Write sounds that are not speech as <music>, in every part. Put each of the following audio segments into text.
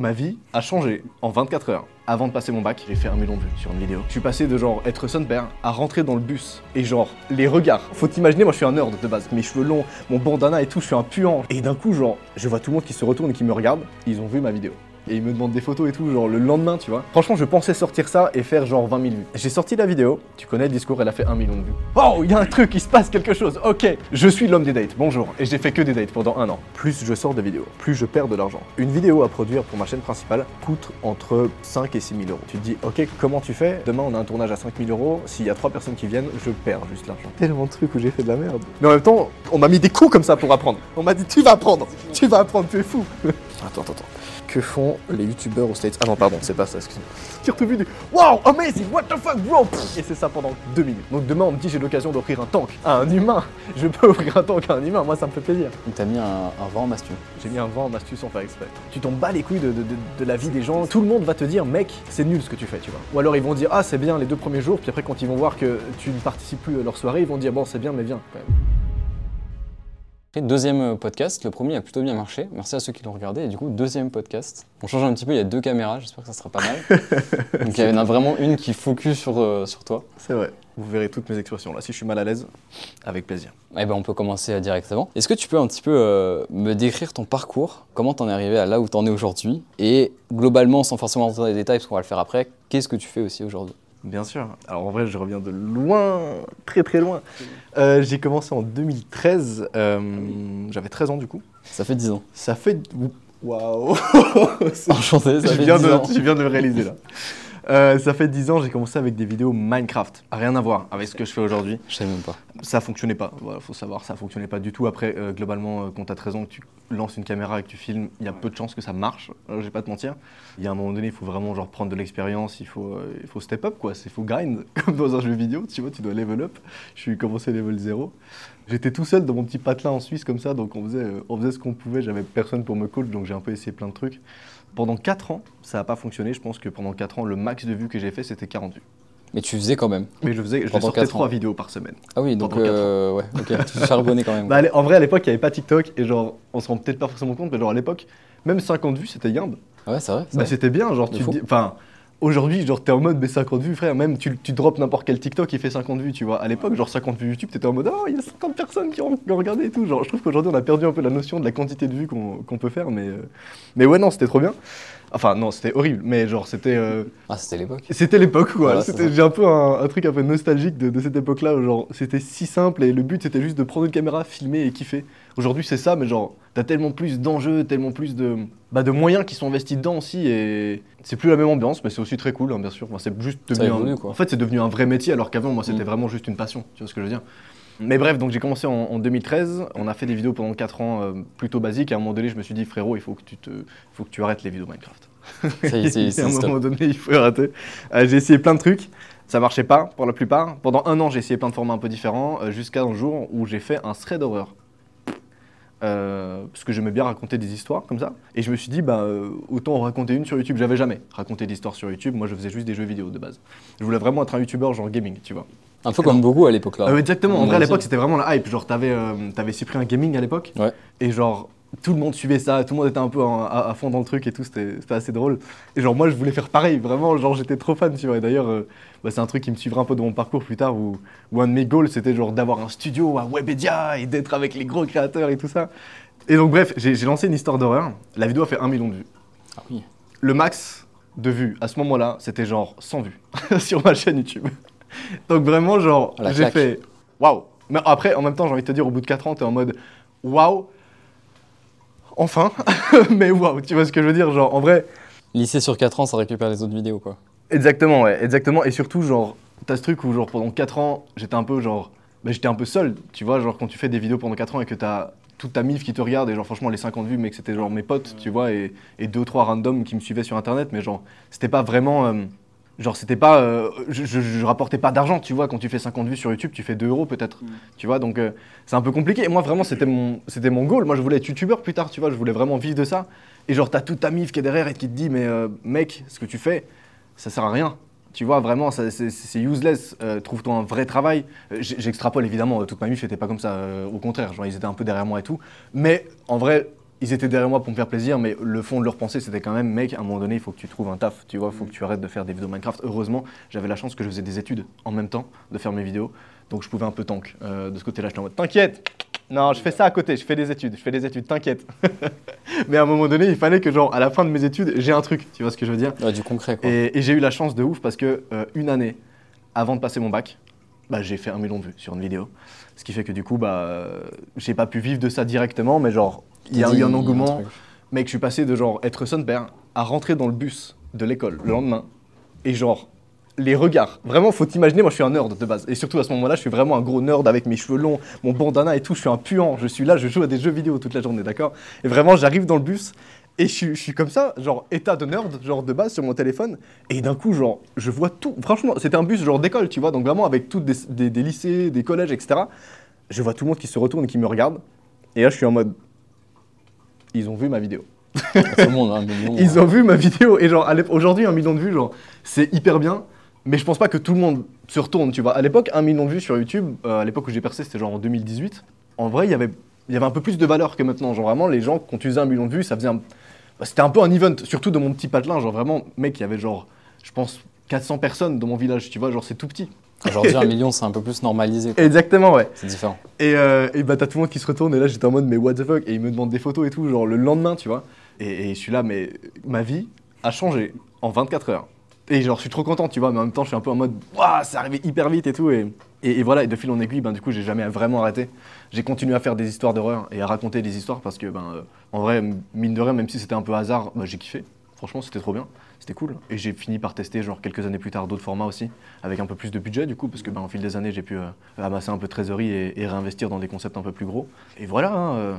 ma vie a changé en 24 heures. Avant de passer mon bac, j'ai fait un million de vues sur une vidéo. Je suis passé de genre être son père à rentrer dans le bus et genre les regards. Faut t'imaginer, moi je suis un nerd de base, mes cheveux longs, mon bandana et tout, je suis un puant. Et d'un coup, genre, je vois tout le monde qui se retourne et qui me regarde. Ils ont vu ma vidéo et ils me demandent des photos et tout, genre le lendemain, tu vois. Franchement, je pensais sortir ça et faire genre 20 000 vues. J'ai sorti la vidéo, tu connais le discours, elle a fait 1 million de vues. Oh, il y a un truc, il se passe quelque chose, ok. Je suis l'homme des dates, bonjour. Et j'ai fait que des dates pendant un an. Plus je sors de vidéos, plus je perds de l'argent. Une vidéo à produire pour ma chaîne principale coûte entre 5 et 6 000 euros. Tu te dis, ok, comment tu fais? Demain, on a un tournage à 5 000 euros. S'il y a 3 personnes qui viennent, je perds juste l'argent. Tellement de trucs où j'ai fait de la merde. Mais en même temps, on m'a mis des coups comme ça pour apprendre. On m'a dit, tu vas apprendre, tu vas apprendre, tu es fou. attends, attends, attends que font les youtubeurs aux States Ah non, pardon, c'est pas ça, excuse-moi. Qui vu du Wow, amazing, what the fuck, bro? Et c'est ça pendant deux minutes. Donc demain, on me dit j'ai l'occasion d'offrir un tank à un humain. <laughs> Je peux offrir un tank à un humain, moi ça me fait plaisir. T'as mis un, vent en mastu. J'ai mis un vent en mastu sans faire exprès. Tu t'en bats les couilles de, de, la vie des gens. Tout le monde va te dire, mec, c'est nul ce que tu fais, tu vois. Ou alors ils vont dire, ah, c'est bien les deux premiers jours, puis après, quand ils vont voir que tu ne participes plus à leur soirée, ils vont dire, bon, c'est bien, mais viens quand même. Deuxième euh, podcast, le premier a plutôt bien marché. Merci à ceux qui l'ont regardé. Et du coup, deuxième podcast. On change un petit peu, il y a deux caméras, j'espère que ça sera pas mal. <laughs> Donc il y en a vraiment une qui focus sur, euh, sur toi. C'est vrai. Vous verrez toutes mes expressions là. Si je suis mal à l'aise, avec plaisir. Eh ben, on peut commencer euh, directement. Est-ce que tu peux un petit peu me décrire ton parcours? Comment t'en es arrivé à là où t'en es aujourd'hui? Et globalement, sans forcément rentrer dans les détails, parce qu'on va le faire après, qu'est-ce que tu fais aussi aujourd'hui? Bien sûr. Alors en vrai, je reviens de loin, très très loin. Euh, j'ai commencé en 2013. Euh, j'avais 13 ans du coup. Ça fait 10 ans. Ça fait. Waouh <laughs> Enchanté, ça <laughs> je fait viens 10 de, ans. Je viens de le réaliser là. Euh, ça fait 10 ans, j'ai commencé avec des vidéos Minecraft. Rien à voir avec ce que je fais aujourd'hui. Je sais même pas. Ça fonctionnait pas, voilà, faut savoir, ça fonctionnait pas du tout. Après, euh, globalement, euh, quand tu as 13 ans, que tu lances une caméra et que tu filmes, il y a peu de chances que ça marche, je vais pas te mentir. Il y a un moment donné, il faut vraiment genre prendre de l'expérience, il faut, il faut step up quoi, il faut grind, <laughs> comme dans un jeu vidéo, tu vois, tu dois level up. Je suis commencé level 0. J'étais tout seul dans mon petit patelin en Suisse comme ça, donc on faisait, on faisait ce qu'on pouvait, j'avais personne pour me coach, donc j'ai un peu essayé plein de trucs. Pendant 4 ans, ça n'a pas fonctionné. Je pense que pendant 4 ans, le max de vues que j'ai fait, c'était 40 vues. Mais tu faisais quand même. Mais je faisais, je sortais 3 vidéos par semaine. Ah oui, donc euh, ouais, ok, tu charbonnais quand même. bah, en vrai, à l'époque, il n'y avait pas TikTok et genre, on se rend peut-être pas forcément compte, mais genre à l'époque, même 50 vues, c'était yamb. Ah ouais, c'est vrai. Bah, c'était bien, genre, tu dis, enfin, Aujourd'hui, genre, t'es en mode, mais 50 vues, frère, même tu, tu drops n'importe quel TikTok, il fait 50 vues, tu vois. À l'époque, genre, 50 vues YouTube, t'étais en mode, oh, il y a 50 personnes qui ont, regardé et tout. Genre, je trouve qu'aujourd'hui, on a perdu un peu la notion de la quantité de vues qu'on peut faire, mais, euh, mais ouais, non, c'était trop bien. Enfin, non, c'était horrible, mais genre, c'était. Euh, ah, c'était l'époque. C'était l'époque, quoi. J'ai un peu un, truc un peu nostalgique de, cette époque-là, genre, c'était si simple et le but, c'était juste de prendre une caméra, filmer et kiffer. Aujourd'hui, c'est ça, mais genre, t'as tellement plus d'enjeux, tellement plus de, bah, de moyens qui sont investis dedans aussi, et c'est plus la même ambiance, mais c'est aussi très cool, hein, bien sûr. c'est juste devenu. quoi. En fait, c'est devenu un vrai métier, alors qu'avant, moi, c'était mm. vraiment juste une passion, tu vois ce que je veux dire. Mais bref, donc j'ai commencé en, 2013. On a fait des vidéos pendant 4 ans euh, plutôt basiques. Et à un moment donné, je me suis dit, frérot, il faut que tu, te, faut que tu arrêtes les vidéos Minecraft. Ça y est, <laughs> à un moment donné, il faut arrêter. Euh, j'ai essayé plein de trucs. Ça marchait pas pour la plupart. Pendant un an, j'ai essayé plein de formats un peu différents. Euh, jusqu'à un jour où j'ai fait un thread d'horreur. parce que j'aimais bien raconter des histoires comme ça. Et je me suis dit, bah, autant en raconter une sur YouTube. J'avais jamais raconté d'histoire sur YouTube. Moi, je faisais juste des jeux vidéo de base. Je voulais vraiment être un YouTuber genre gaming, tu vois. Un peu comme beaucoup à l'époque là. Euh, exactement, en vrai à l'époque c'était vraiment la hype. Genre t'avais euh, avais Cyprien Gaming à l'époque. Ouais. Et genre tout le monde suivait ça, tout le monde était un peu à, fond dans le truc et tout, c'était assez drôle. Et genre moi je voulais faire pareil, vraiment, genre j'étais trop fan, tu vois. Et d'ailleurs, euh, bah, c'est un truc qui me suivra un peu dans mon parcours plus tard où, où un de mes goals c'était genre d'avoir un studio à Webedia et d'être avec les gros créateurs et tout ça. Et donc bref, j'ai lancé une histoire d'horreur. La vidéo a fait un million de vues. Ah oui. Le max de vues à ce moment-là, c'était genre 100 vues <laughs> sur ma chaîne YouTube. Donc vraiment, genre, j'ai fait waouh. Mais après, en même temps, j'ai envie de te dire, au bout de 4 ans, t'es en mode waouh, enfin, <laughs> mais waouh, tu vois ce que je veux dire Genre, en vrai. Lycée sur 4 ans, ça récupère les autres vidéos, quoi. Exactement, ouais, exactement. Et surtout, genre, t'as ce truc où, genre, pendant 4 ans, j'étais un peu, genre, bah, j'étais un peu seul, tu vois, genre, quand tu fais des vidéos pendant 4 ans et que t'as toute ta mif qui te regarde, et genre, franchement, les 50 vues, mais que c'était genre mes potes, tu vois, et, et deux, trois randoms qui me suivaient sur internet, mais genre, c'était pas vraiment. Euh, Genre, c'était pas. Euh, je, je, rapportais pas d'argent, tu vois. Quand tu fais 50 vues sur YouTube, tu fais 2 euros peut-être. Mm. Tu vois, donc euh, c'est un peu compliqué. Et moi, vraiment, c'était mon, c'était mon goal. Moi, je voulais être YouTubeur plus tard, tu vois. Je voulais vraiment vivre de ça. Et genre, t'as toute ta mif qui est derrière et qui te dit, mais euh, mec, ce que tu fais, ça sert à rien. Tu vois, vraiment, c'est useless. Trouve-toi un vrai travail. J'extrapole évidemment, toute ma mif n'était pas comme ça. au contraire, genre, ils étaient un peu derrière moi et tout. Mais en vrai, ils étaient derrière moi pour me faire plaisir, mais le fond de leur pensée, c'était quand même, mec, à un moment donné, il faut que tu trouves un taf, tu vois, il faut que tu arrêtes de faire des vidéos Minecraft. Heureusement, j'avais la chance que je faisais des études en même temps de faire mes vidéos, donc je pouvais un peu tank. Euh, de ce côté-là, j'étais en mode, t'inquiète, non, je fais ça à côté, je fais des études, je fais des études, t'inquiète. <laughs> mais à un moment donné, il fallait que, genre, à la fin de mes études, j'ai un truc, tu vois ce que je veux dire? Ouais, du concret, quoi. Et, et j'ai eu la chance de ouf parce que euh, une année avant de passer mon bac, bah, j'ai fait un million de vues sur une vidéo. Ce qui fait que du coup, bah, j'ai pas pu vivre de ça directement, mais genre, il y a eu un engouement. Mec, je suis passé de genre être son père à rentrer dans le bus de l'école le lendemain et genre les regards. Vraiment, faut t'imaginer, moi je suis un nerd de base. Et surtout à ce moment-là, je suis vraiment un gros nerd avec mes cheveux longs, mon bandana et tout. Je suis un puant. Je suis là, je joue à des jeux vidéo toute la journée, d'accord? Et vraiment, j'arrive dans le bus et je, suis- je suis comme ça, genre état de nerd, genre de base sur mon téléphone. Et d'un coup, genre, je vois tout. Franchement, c'était un bus genre d'école, tu vois. Donc vraiment avec toutes des, des- des lycées, des collèges, etc. Je vois tout le monde qui se retourne et qui me regarde. Et là, je suis en mode. Ils ont vu ma vidéo. <laughs> Tout le monde, un million. Ils ont vu ma vidéo et genre aujourd'hui un million de vues, genre c'est hyper bien. Mais je pense pas que tout le monde se retourne, tu vois. À l'époque, un million de vues sur YouTube, euh, à l'époque où j'ai percé, c'était genre en 2018. En vrai, il y avait, il y avait un peu plus de valeur que maintenant. Genre vraiment, les gens, quand tu faisais un million de vues, ça faisait un... c'était un peu un event, surtout de mon petit patelin. Genre vraiment, mec, il y avait genre, je pense, 400 personnes dans mon village, tu vois. Genre c'est tout petit. Aujourd'hui, un <laughs> million, c'est un peu plus normalisé. quoi. Exactement, ouais. C'est différent. Et, euh, et bah t'as tout le monde qui se retourne et là j'étais en mode mais what the fuck? Et ils me demandent des photos et tout genre le lendemain tu vois et, et je suis là mais ma vie a changé en 24 heures et genre je suis trop content tu vois mais en même temps je suis un peu en mode waouh c'est arrivé hyper vite et tout et, et, et voilà et de fil en aiguille ben du coup j'ai jamais vraiment arrêté j'ai continué à faire des histoires d'horreur et à raconter des histoires parce que ben euh, en vrai mine de rien même si c'était un peu hasard bah, j'ai kiffé franchement c'était trop bien c'était cool. Et j'ai fini par tester genre quelques années plus tard d'autres formats aussi avec un peu plus de budget du coup parce que ben, au fil des années j'ai pu euh, amasser un peu de trésorerie et, et réinvestir dans des concepts un peu plus gros. Et voilà hein, euh,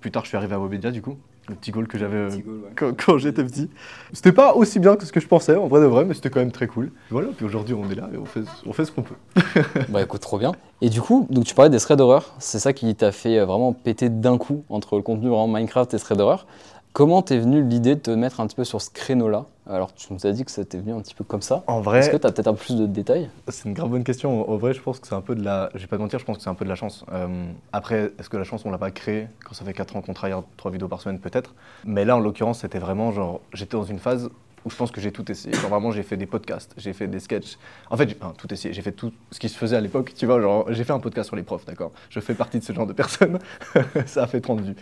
plus tard je suis arrivé à Webedia du coup. Le petit goal que j'avais euh, quand, quand j'étais petit. C'était pas aussi bien que ce que je pensais en vrai de vrai mais c'était quand même très cool. Voilà puis aujourd'hui on est là et on fait, on fait ce qu'on peut. <laughs> Bah écoute, trop bien. Et du coup, donc tu parlais des threads d'horreur. C'est ça qui t'a fait euh, vraiment péter d'un coup entre le contenu vraiment Minecraft et threads d'horreur. Comment t'es venu l'idée de te mettre un petit peu sur ce créneau-là Alors tu nous as dit que ça t'est venu un petit peu comme ça. en Est-ce vrai que t'as peut-être un peu plus de détails C'est une grave bonne question. En vrai, je pense que c'est un peu de la. Je vais pas te mentir, je pense que c'est un peu de la chance. Euh, après, est-ce que la chance, on l'a pas créée quand ça fait 4 ans qu'on travaille trois vidéos par semaine, peut-être? Mais là, en l'occurrence, c'était vraiment genre. J'étais dans une phase où je pense que j'ai tout essayé. Genre vraiment, j'ai fait des podcasts, j'ai fait des sketchs. En fait, j'ai enfin, tout essayé. J'ai fait tout ce qui se faisait à l'époque. Tu vois, genre, j'ai fait un podcast sur les profs, d'accord Je fais partie de ce genre de personnes. <laughs> ça a fait 30 vues.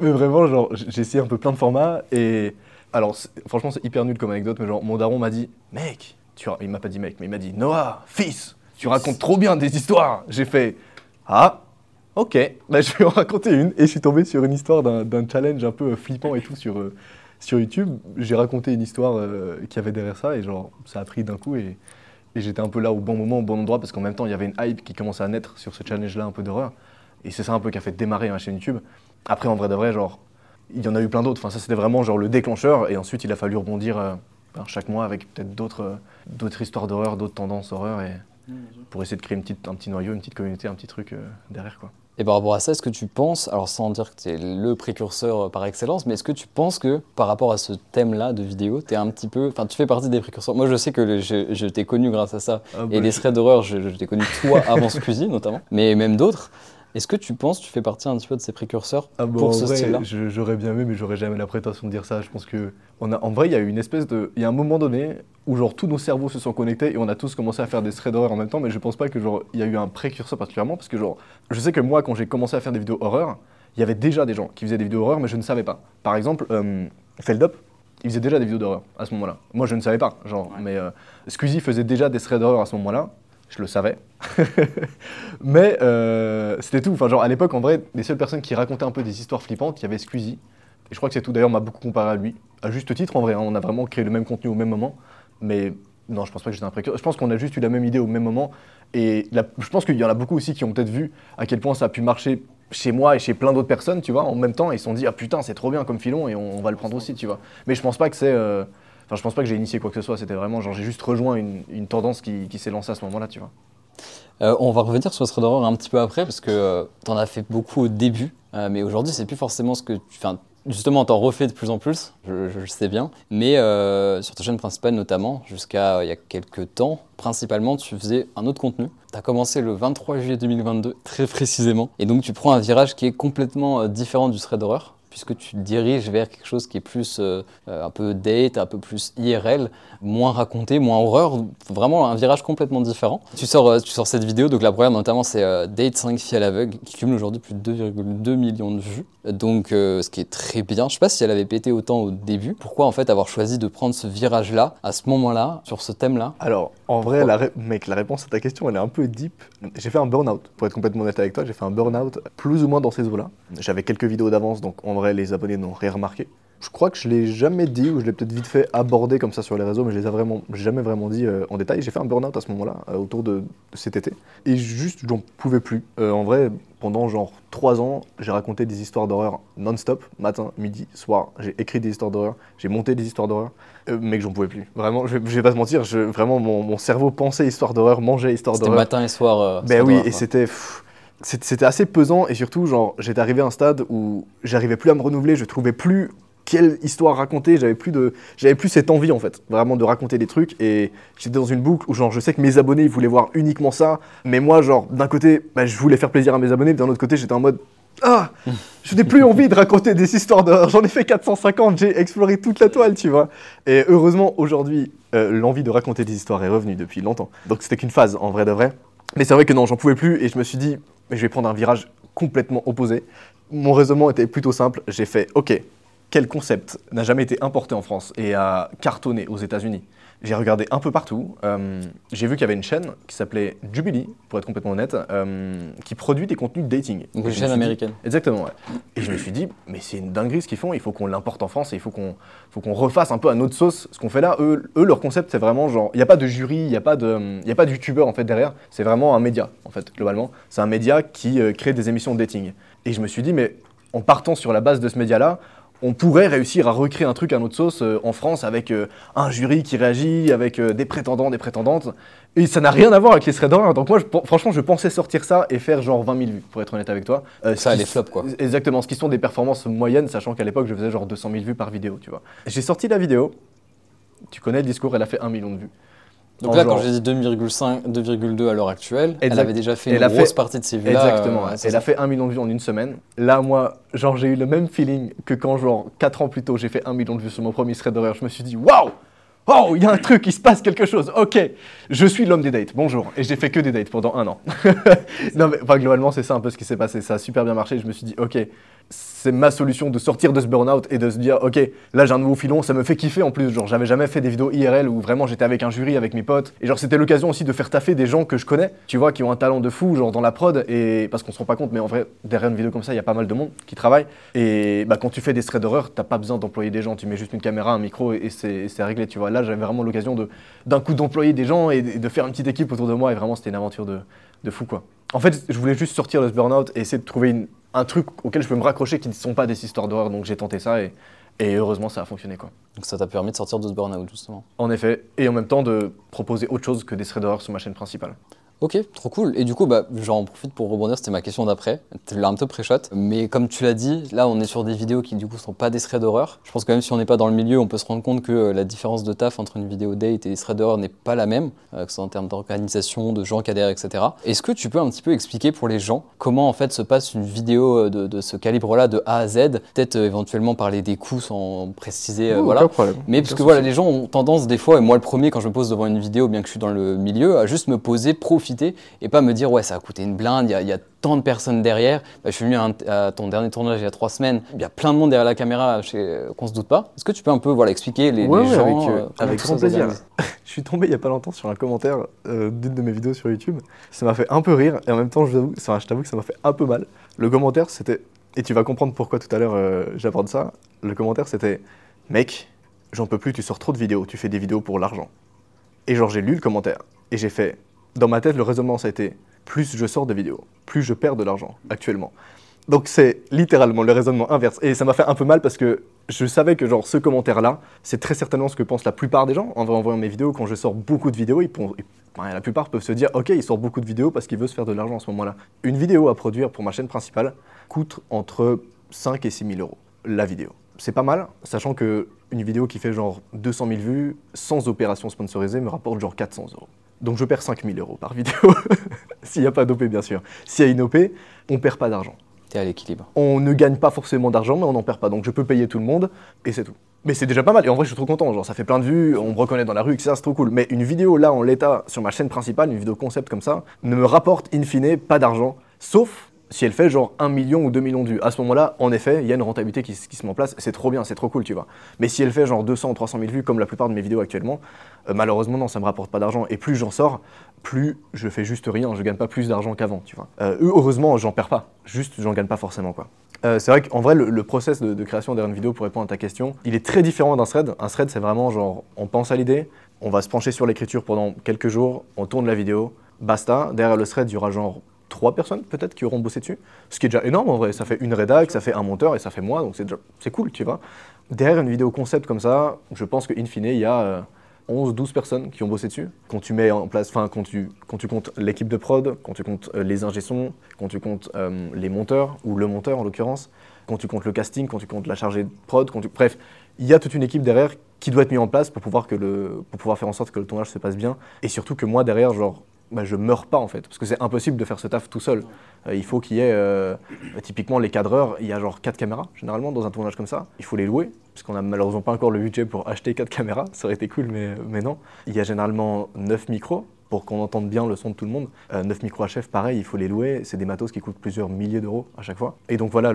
Mais vraiment, genre, j'ai essayé un peu plein de formats et. Alors, franchement, c'est hyper nul comme anecdote, mais genre, mon daron m'a dit, mec, tu il m'a pas dit mec, mais il m'a dit, Noah, fils, tu racontes trop bien des histoires. J'ai fait, ah, ok, bah, je vais en raconter une. Et je suis tombé sur une histoire d'un d'un challenge un peu flippant et tout sur, euh, sur YouTube. J'ai raconté une histoire euh, qu'il y avait derrière ça et genre, ça a pris d'un coup et, et j'étais un peu là au bon moment, au bon endroit parce qu'en même temps, il y avait une hype qui commençait à naître sur ce challenge-là un peu d'horreur. Et c'est ça un peu qui a fait démarrer ma chaîne YouTube. Après, en vrai de vrai, genre, il y en a eu plein d'autres. Enfin, ça, c'était vraiment genre le déclencheur. Et ensuite, il a fallu rebondir euh, ben, chaque mois avec peut-être d'autres euh, d'autres histoires d'horreur, d'autres tendances horreur. Et pour essayer de créer une petite, un petit noyau, une petite communauté, un petit truc derrière, quoi. Et par rapport à ça, est-ce que tu penses, alors sans dire que tu es le précurseur par excellence, mais est-ce que tu penses que par rapport à ce thème-là de vidéo, tu es un petit peu. Enfin, tu fais partie des précurseurs. Moi, je sais que le- je, je t'ai connu grâce à ça. Ah, Et bah, les threads d'horreur, je, je t'ai connu toi <laughs> avant Squeezie notamment, mais même d'autres. Est-ce que tu penses, tu fais partie un petit peu de ces précurseurs Ah bah, pour ce style-là? J'aurais bien aimé, mais j'aurais jamais la prétention de dire ça. Je pense que, on a, en vrai, il y a eu une espèce de. Il y a un moment donné où, genre, tous nos cerveaux se sont connectés et on a tous commencé à faire des threads d'horreur en même temps, mais je pense pas que, genre, il y a eu un précurseur particulièrement, parce que, genre, je sais que moi, quand j'ai commencé à faire des vidéos horreur, il y avait déjà des gens qui faisaient des vidéos horreur, mais je ne savais pas. Par exemple, euh, Feldup, il faisait déjà des vidéos d'horreur à ce moment-là. Moi, je ne savais pas, genre, mais euh, Squeezie faisait déjà des threads d'horreur à ce moment-là. Je le savais. <laughs> Mais euh, c'était tout. Enfin, genre, à l'époque, en vrai, les seules personnes qui racontaient un peu des histoires flippantes, il y avait Squeezie. Et je crois que c'est tout. D'ailleurs, on m'a beaucoup comparé à lui. À juste titre, en vrai. hein. on a vraiment créé le même contenu au même moment. Mais non, je pense pas que j'étais un précurseur. Je pense qu'on a juste eu la même idée au même moment. Et je pense qu'il y en a beaucoup aussi qui ont peut-être vu à quel point ça a pu marcher chez moi et chez plein d'autres personnes, tu vois, en même temps. Et ils se sont dit, ah putain, c'est trop bien comme filon et on, on va le prendre aussi, tu vois. Mais je pense pas que c'est. euh, Enfin, je pense pas que j'ai initié quoi que ce soit. C'était vraiment j'ai juste rejoint une, tendance qui, s'est lancée à ce moment-là, tu vois. Euh, on va revenir sur ce thread d'horreur un petit peu après, parce que tu en as fait beaucoup au début, euh, mais aujourd'hui, c'est plus forcément ce que tu. Enfin, justement, t'en refais de plus en plus, je, je le sais bien, mais euh, sur ta chaîne principale notamment, jusqu'à euh, il y a quelques temps, principalement, tu faisais un autre contenu. Tu as commencé le 23 juillet 2022, très précisément, et donc tu prends un virage qui est complètement euh, différent du thread d'horreur. Puisque tu te diriges vers quelque chose qui est plus euh, euh, un peu date, un peu plus IRL, moins raconté, moins horreur, vraiment un virage complètement différent. Tu sors, euh, tu sors cette vidéo, donc la première notamment c'est Date 5 filles à l'aveugle, qui cumule aujourd'hui plus de 2,2 millions de vues, donc ce qui est très bien. Je sais pas si elle avait pété autant au début. Pourquoi en fait avoir choisi de prendre ce virage-là, à ce moment-là, sur ce thème-là? Alors, en vrai, la mec, la réponse à ta question, elle est un peu deep. J'ai fait un burn-out, pour être complètement honnête avec toi, j'ai fait un burn-out plus ou moins dans ces eaux-là. J'avais quelques vidéos d'avance, donc en vrai, les abonnés n'ont rien remarqué. Je crois que je l'ai jamais dit ou je l'ai peut-être vite fait aborder comme ça sur les réseaux, mais je les ai vraiment jamais vraiment dit euh, en détail. J'ai fait un burn-out à ce moment-là, euh, autour de, cet été, et juste j'en pouvais plus. Euh, en vrai, pendant genre trois ans, j'ai raconté des histoires d'horreur non-stop, matin, midi, soir. J'ai écrit des histoires d'horreur, j'ai monté des histoires d'horreur, mais que j'en pouvais plus. Vraiment, je, vais pas te mentir, je, vraiment mon, cerveau pensait histoire d'horreur, mangeait histoire d'horreur. C'était matin et soir. ben oui, et c'était c'était assez pesant et surtout, genre, j'étais arrivé à un stade où j'arrivais plus à me renouveler, je trouvais plus quelle histoire raconter, j'avais plus de, j'avais plus cette envie en fait, vraiment de raconter des trucs et j'étais dans une boucle où genre je sais que mes abonnés ils voulaient voir uniquement ça, mais moi genre d'un côté bah, je voulais faire plaisir à mes abonnés, d'un autre côté j'étais en mode ah, je n'ai plus envie de raconter des histoires d'horreur. <laughs> J'en ai fait 450, j'ai exploré toute la toile, tu vois. Et heureusement, aujourd'hui, euh, l'envie de raconter des histoires est revenue depuis longtemps. Donc c'était qu'une phase, en vrai de vrai. Mais c'est vrai que non, j'en pouvais plus et je me suis dit, mais je vais prendre un virage complètement opposé. Mon raisonnement était plutôt simple. J'ai fait, ok, quel concept n'a jamais été importé en France et a cartonné aux États-Unis j'ai regardé un peu partout. Euh, j'ai vu qu'il y avait une chaîne qui s'appelait Jubilee, pour être complètement honnête, euh, qui produit des contenus de dating. Une chaîne américaine. exactement, ouais. Et je me suis dit, mais c'est une dinguerie ce qu'ils font, il faut qu'on l'importe en France et il faut qu'on refasse un peu à notre sauce ce qu'on fait là. Eux, eux leur concept, c'est vraiment genre, il n'y a pas de jury, il n'y a pas de, y a pas de youtubeur en fait derrière, c'est vraiment un média, en fait, globalement. C'est un média qui euh, crée des émissions de dating. Et je me suis dit, mais en partant sur la base de ce média-là, on pourrait réussir à recréer un truc à notre sauce euh, en France avec euh, un jury qui réagit, avec euh, des prétendants, des prétendantes. Et ça n'a rien à voir avec les threads d'horreur. Donc moi, franchement, je pensais sortir ça et faire genre 20 000 vues, pour être honnête avec toi. ça, les flop, quoi. Exactement, ce qui sont des performances moyennes, sachant qu'à l'époque, je faisais genre 200 000 vues par vidéo, tu vois. J'ai sorti la vidéo, tu connais le discours, elle a fait 1 million de vues. Donc là, quand j'ai dit 2,5, 2,2 à l'heure actuelle, elle avait déjà fait une grosse partie de ses vues Exactement. elle a fait 1 million de vues en une semaine. Là, moi, genre, j'ai eu le même feeling que quand, genre, 4 ans plus tôt, j'ai fait 1 million de vues sur mon premier thread d'horreur. Je me suis dit, waouh! Oh, il y a un truc, il se passe quelque chose. Ok, je suis l'homme des dates. Bonjour. Et j'ai fait que des dates pendant un an. <laughs> non, mais enfin, globalement, c'est ça un peu ce qui s'est passé. Ça a super bien marché. Je me suis dit, ok, c'est ma solution de sortir de ce burn-out et de se dire, ok, là j'ai un nouveau filon, ça me fait kiffer en plus. Genre, j'avais jamais fait des vidéos IRL où vraiment j'étais avec un jury, avec mes potes. Et genre, c'était l'occasion aussi de faire taffer des gens que je connais, tu vois, qui ont un talent de fou, genre dans la prod. Et parce qu'on se rend pas compte, mais en vrai, derrière une vidéo comme ça, il y a pas mal de monde qui travaille. Et bah, quand tu fais des threads d'horreur, t'as pas besoin d'employer des gens. Tu mets juste une caméra, un micro et, c'est réglé, tu vois. Là, j'avais vraiment l'occasion d'un coup d'employer des gens et de faire une petite équipe autour de moi. Et vraiment, c'était une aventure de, de fou, quoi. En fait, je voulais juste sortir de ce burn-out et essayer de trouver une, un truc auquel je peux me raccrocher qui ne sont pas des histoires d'horreur. Donc j'ai tenté ça et, et, heureusement ça a fonctionné. Quoi. Donc ça t'a permis de sortir de ce burn-out justement. En effet, et en même temps de proposer autre chose que des threads d'horreur sur ma chaîne principale. Ok, trop cool. Et du coup, bah, j'en profite pour rebondir, c'était ma question d'après. Tu l'as un peu pré-shot. Mais comme tu l'as dit, là, on est sur des vidéos qui, du coup, sont pas des threads d'horreur. Je pense que même si on n'est pas dans le milieu, on peut se rendre compte que euh, la différence de taf entre une vidéo date et des threads d'horreur n'est pas la même, euh, que ce soit en termes d'organisation, de gens qui adhèrent, etc. Est-ce que tu peux un petit peu expliquer pour les gens comment, en fait, se passe une vidéo euh, de, ce calibre-là, de A à Z? Peut-être éventuellement parler des coûts sans préciser, voilà. Problème. Mais parce que voilà, les gens ont tendance, des fois, et moi le premier, quand je me pose devant une vidéo, bien que je suis dans le milieu, à juste me poser, profiter et pas me dire ouais ça a coûté une blinde, il y, a tant de personnes derrière. Bah, je suis venu à, ton dernier tournage il y a trois semaines, il y a plein de monde derrière la caméra qu'on se doute pas. Est-ce que tu peux un peu voilà, expliquer les, gens Avec, euh, avec grand plaisir. <laughs> je suis tombé il y a pas longtemps sur un commentaire euh, d'une de mes vidéos sur YouTube. Ça m'a fait un peu rire et en même temps je t'avoue que ça m'a fait un peu mal. Le commentaire c'était, et tu vas comprendre pourquoi tout à l'heure euh, j'apporte ça, le commentaire c'était mec, j'en peux plus, tu sors trop de vidéos, tu fais des vidéos pour l'argent. Et genre j'ai lu le commentaire et j'ai fait dans ma tête, le raisonnement, ça a été plus je sors de vidéos, plus je perds de l'argent actuellement. Donc c'est littéralement le raisonnement inverse. Et ça m'a fait un peu mal parce que je savais que genre ce commentaire-là, c'est très certainement ce que pensent la plupart des gens en voyant mes vidéos. Quand je sors beaucoup de vidéos, la plupart peuvent se dire ok, il sort beaucoup de vidéos parce qu'il veut se faire de l'argent en ce moment-là. Une vidéo à produire pour ma chaîne principale coûte entre 5 et 6 000 euros la vidéo. C'est pas mal, sachant que une vidéo qui fait genre 200 000 vues sans opération sponsorisée me rapporte genre 400 euros. Donc je perds 5000 euros par vidéo, <laughs> s'il n'y a pas d'OP bien sûr. S'il y a une OP, on ne perd pas d'argent. T'es à l'équilibre. On ne gagne pas forcément d'argent, mais on n'en perd pas. Donc je peux payer tout le monde et c'est tout. Mais c'est déjà pas mal. Et en vrai, je suis trop content. Genre, ça fait plein de vues, on me reconnaît dans la rue, etc. C'est trop cool. Mais une vidéo là en l'état sur ma chaîne principale, une vidéo concept comme ça, ne me rapporte in fine pas d'argent. Sauf si elle fait genre 1 million ou 2 millions de vues. À ce moment-là, en effet, il y a une rentabilité qui, se met en place. C'est trop bien, c'est trop cool, tu vois. Mais si elle fait genre 200 ou 300 000 vues, comme la plupart de mes vidéos actuellement, euh, malheureusement, non, ça me rapporte pas d'argent. Et plus j'en sors, plus je fais juste rien. Je gagne pas plus d'argent qu'avant, tu vois. Euh, heureusement, j'en perds pas. Juste, j'en gagne pas forcément, quoi. Euh, c'est vrai qu'en vrai, le, le process de, de création derrière une vidéo, pour répondre à ta question, il est très différent d'un thread. Un thread, c'est vraiment genre, on pense à l'idée, on va se pencher sur l'écriture pendant quelques jours, on tourne la vidéo, basta. Derrière le thread, il y aura genre trois personnes peut-être qui auront bossé dessus, ce qui est déjà énorme en vrai. Ça fait une rédac, ça fait un monteur et ça fait moi, donc c'est déjà c'est cool, tu vois. Derrière une vidéo concept comme ça, je pense qu'in fine, il y a euh, 11-12 personnes qui ont bossé dessus. Quand tu mets en place, enfin, quand tu, quand tu comptes l'équipe de prod, quand tu comptes euh, les ingé sons, quand tu comptes euh, les monteurs, ou le monteur en l'occurrence, quand tu comptes le casting, quand tu comptes la chargée de prod, bref, il y a toute une équipe derrière qui doit être mise en place pour pouvoir, que le, pour pouvoir faire en sorte que le tournage se passe bien. Et surtout que moi, derrière, genre, bah, je meurs pas en fait. Parce que c'est impossible de faire ce taf tout seul. Euh, il faut qu'il y ait, euh, bah, typiquement, les cadreurs, il y a genre 4 caméras généralement dans un tournage comme ça. Il faut les louer, parce qu'on n'a malheureusement pas encore le budget pour acheter 4 caméras. Ça aurait été cool, mais, mais non. Il y a généralement 9 micros pour qu'on entende bien le son de tout le monde. Euh, 9 micros HF, pareil, il faut les louer. C'est des matos qui coûtent plusieurs milliers d'euros à chaque fois. Et donc voilà,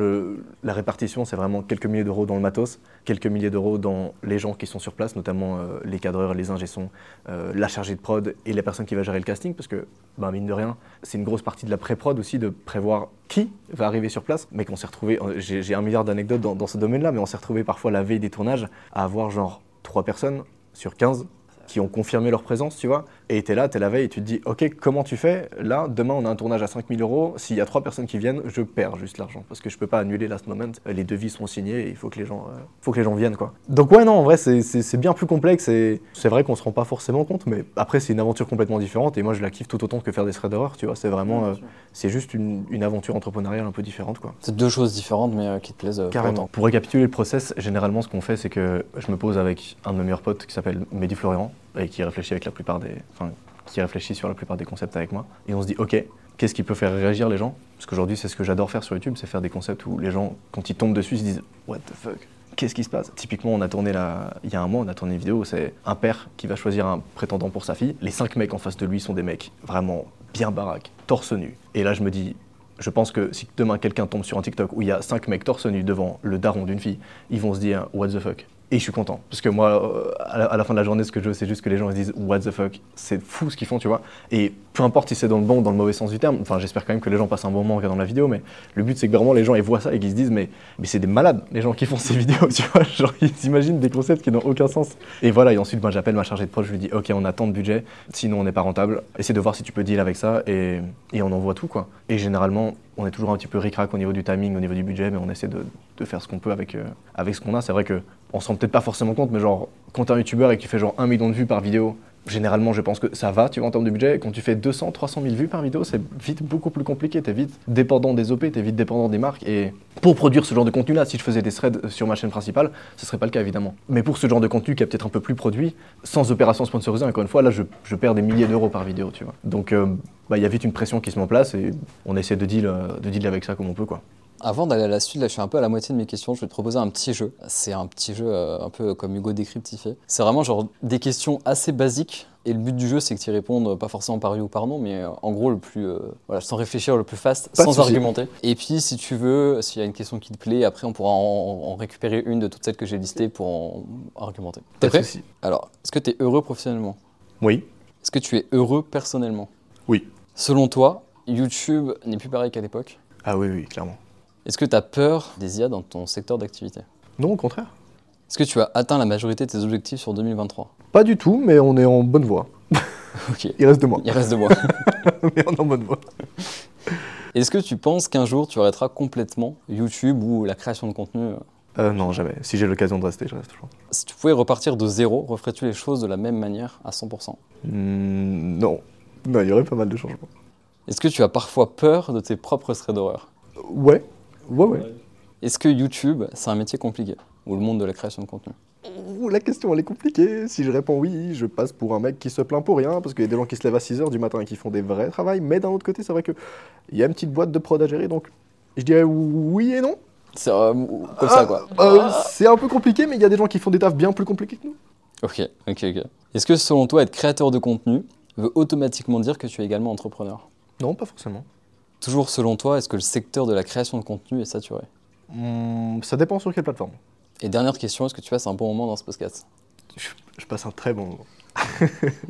la répartition, c'est vraiment quelques milliers d'euros dans le matos, quelques milliers d'euros dans les gens qui sont sur place, notamment euh, les cadreurs, les ingé-sons, euh, la chargée de prod et la personne qui va gérer le casting, parce que, bah, mine de rien, c'est une grosse partie de la pré-prod aussi de prévoir qui va arriver sur place. Mais qu'on s'est retrouvé, euh, j'ai un milliard d'anecdotes dans, dans ce domaine-là, mais on s'est retrouvé parfois la veille des tournages à avoir genre 3 personnes sur 15 qui ont confirmé leur présence, tu vois. Et t'es là, t'es la veille et tu te dis, ok, comment tu fais? Là, demain, on a un tournage à 5000 euros. S'il y a trois personnes qui viennent, je perds juste l'argent parce que je peux pas annuler last moment. Les devis sont signés et il faut que les gens, euh, faut que les gens viennent, quoi. Donc ouais, non, en vrai, c'est- bien plus complexe et c'est vrai qu'on se rend pas forcément compte, mais après, c'est une aventure complètement différente et moi, je la kiffe tout autant que faire des threads d'horreur, tu vois. C'est vraiment, euh, c'est juste une, une aventure entrepreneuriale un peu différente, quoi. C'est deux choses différentes, mais euh, qui te plaisent euh, pour Carrément. Pour récapituler le process, généralement, ce qu'on fait, c'est que je me pose avec un de mes meilleurs potes qui s'appelle Mehdi Florian et qui réfléchit avec la plupart des, enfin, qui réfléchit sur la plupart des concepts avec moi. Et on se dit, ok, qu'est-ce qui peut faire réagir les gens? Parce qu'aujourd'hui, c'est ce que j'adore faire sur YouTube, c'est faire des concepts où les gens, quand ils tombent dessus, se disent, what the fuck? Qu'est-ce qui se passe? Typiquement, on a tourné là, il y a un mois, on a tourné une vidéo où c'est un père qui va choisir un prétendant pour sa fille. Les cinq mecs en face de lui sont des mecs vraiment bien baraques, torse nu. Et là, je me dis, je pense que si demain quelqu'un tombe sur un TikTok où il y a cinq mecs torse nu devant le daron d'une fille, ils vont se dire what the fuck? Et je suis content. Parce que moi, euh, à la, fin de la journée, ce que je veux, c'est juste que les gens se disent what the fuck. C'est fou ce qu'ils font, tu vois. Et peu importe si c'est dans le bon ou dans le mauvais sens du terme, enfin, j'espère quand même que les gens passent un bon moment en regardant la vidéo, mais le but, c'est que vraiment les gens ils voient ça et qu'ils se disent mais, mais c'est des malades, les gens qui font ces <laughs> vidéos, tu vois. Genre, ils imaginent des concepts qui n'ont aucun sens. Et voilà, et ensuite, ben, j'appelle ma chargée de prod, je lui dis ok, on a tant de budget, sinon on n'est pas rentable. Essaie de voir si tu peux deal avec ça et, et on envoie tout, quoi. Et généralement, on est toujours un petit peu ric-rac au niveau du timing, au niveau du budget, mais on essaie de, de faire ce qu'on peut avec, euh, avec ce qu'on a. C'est vrai que on se rend peut-être pas forcément compte, mais genre, quand t'es un youtubeur et que tu fais genre un million de vues par vidéo, généralement, je pense que ça va, tu vois, en termes de budget. Quand tu fais 200, 300 000 vues par vidéo, c'est vite beaucoup plus compliqué. T'es vite dépendant des OP, t'es vite dépendant des marques. Et pour produire ce genre de contenu-là, si je faisais des threads sur ma chaîne principale, ce serait pas le cas, évidemment. Mais pour ce genre de contenu qui est peut-être un peu plus produit, sans opération sponsorisée, encore une fois, là, je, perds des milliers d'euros par vidéo, tu vois. Donc, euh, bah, il y a vite une pression qui se met en place et on essaie de deal, euh, avec ça comme on peut, quoi. Avant d'aller à la suite, là je suis un peu à la moitié de mes questions, je vais te proposer un petit jeu. C'est un petit jeu euh, un peu comme Hugo décryptifié. C'est vraiment genre des questions assez basiques et le but du jeu c'est que tu y répondes pas forcément par oui ou par non, mais euh, en gros le plus, euh, voilà, sans réfléchir, le plus fast, Pas sans argumenter. Et puis si tu veux, s'il y a une question qui te plaît, après on pourra en, en récupérer une de toutes celles que j'ai listées pour en argumenter. T'es prêt. Alors, est-ce que tu es heureux professionnellement? Oui. Est-ce que tu es heureux personnellement? Oui. Selon toi, YouTube n'est plus pareil qu'à l'époque? Ah oui, oui, clairement. Est-ce que tu as peur des IA dans ton secteur d'activité? Non, au contraire. Est-ce que tu as atteint la majorité de tes objectifs sur 2023 Pas du tout, mais on est en bonne voie. <laughs> Ok, Il reste de moi. il reste de moi. mais <laughs> on est en bonne voie. Est-ce que tu penses qu'un jour tu arrêteras complètement YouTube ou la création de contenu? Euh, non, jamais. Si j'ai l'occasion de rester, je reste toujours. Si tu pouvais repartir de zéro, referais-tu les choses de la même manière à 100% Hmm, non. Non, il y aurait pas mal de changements. Est-ce que tu as parfois peur de tes propres threads d'horreur? Ouais. Ouais, ouais. Est-ce que YouTube, c'est un métier compliqué Ou le monde de la création de contenu? Ouh, la question, elle est compliquée. Si je réponds oui, je passe pour un mec qui se plaint pour rien, parce qu'il y a des gens qui se lèvent à 6h du matin et qui font des vrais travails. Mais d'un autre côté, c'est vrai qu'il y a une petite boîte de prod à gérer, donc Je dirais oui et non. C'est euh, comme ça, quoi. Euh, c'est un peu compliqué, mais il y a des gens qui font des tafs bien plus compliqués que nous. Ok, ok, ok. Est-ce que selon toi, être créateur de contenu veut automatiquement dire que tu es également entrepreneur? Non, pas forcément. Toujours selon toi, est-ce que le secteur de la création de contenu est saturé Hmm, ça dépend sur quelle plateforme. Et dernière question, est-ce que tu passes un bon moment dans ce podcast Je, je passe un très bon moment. <laughs>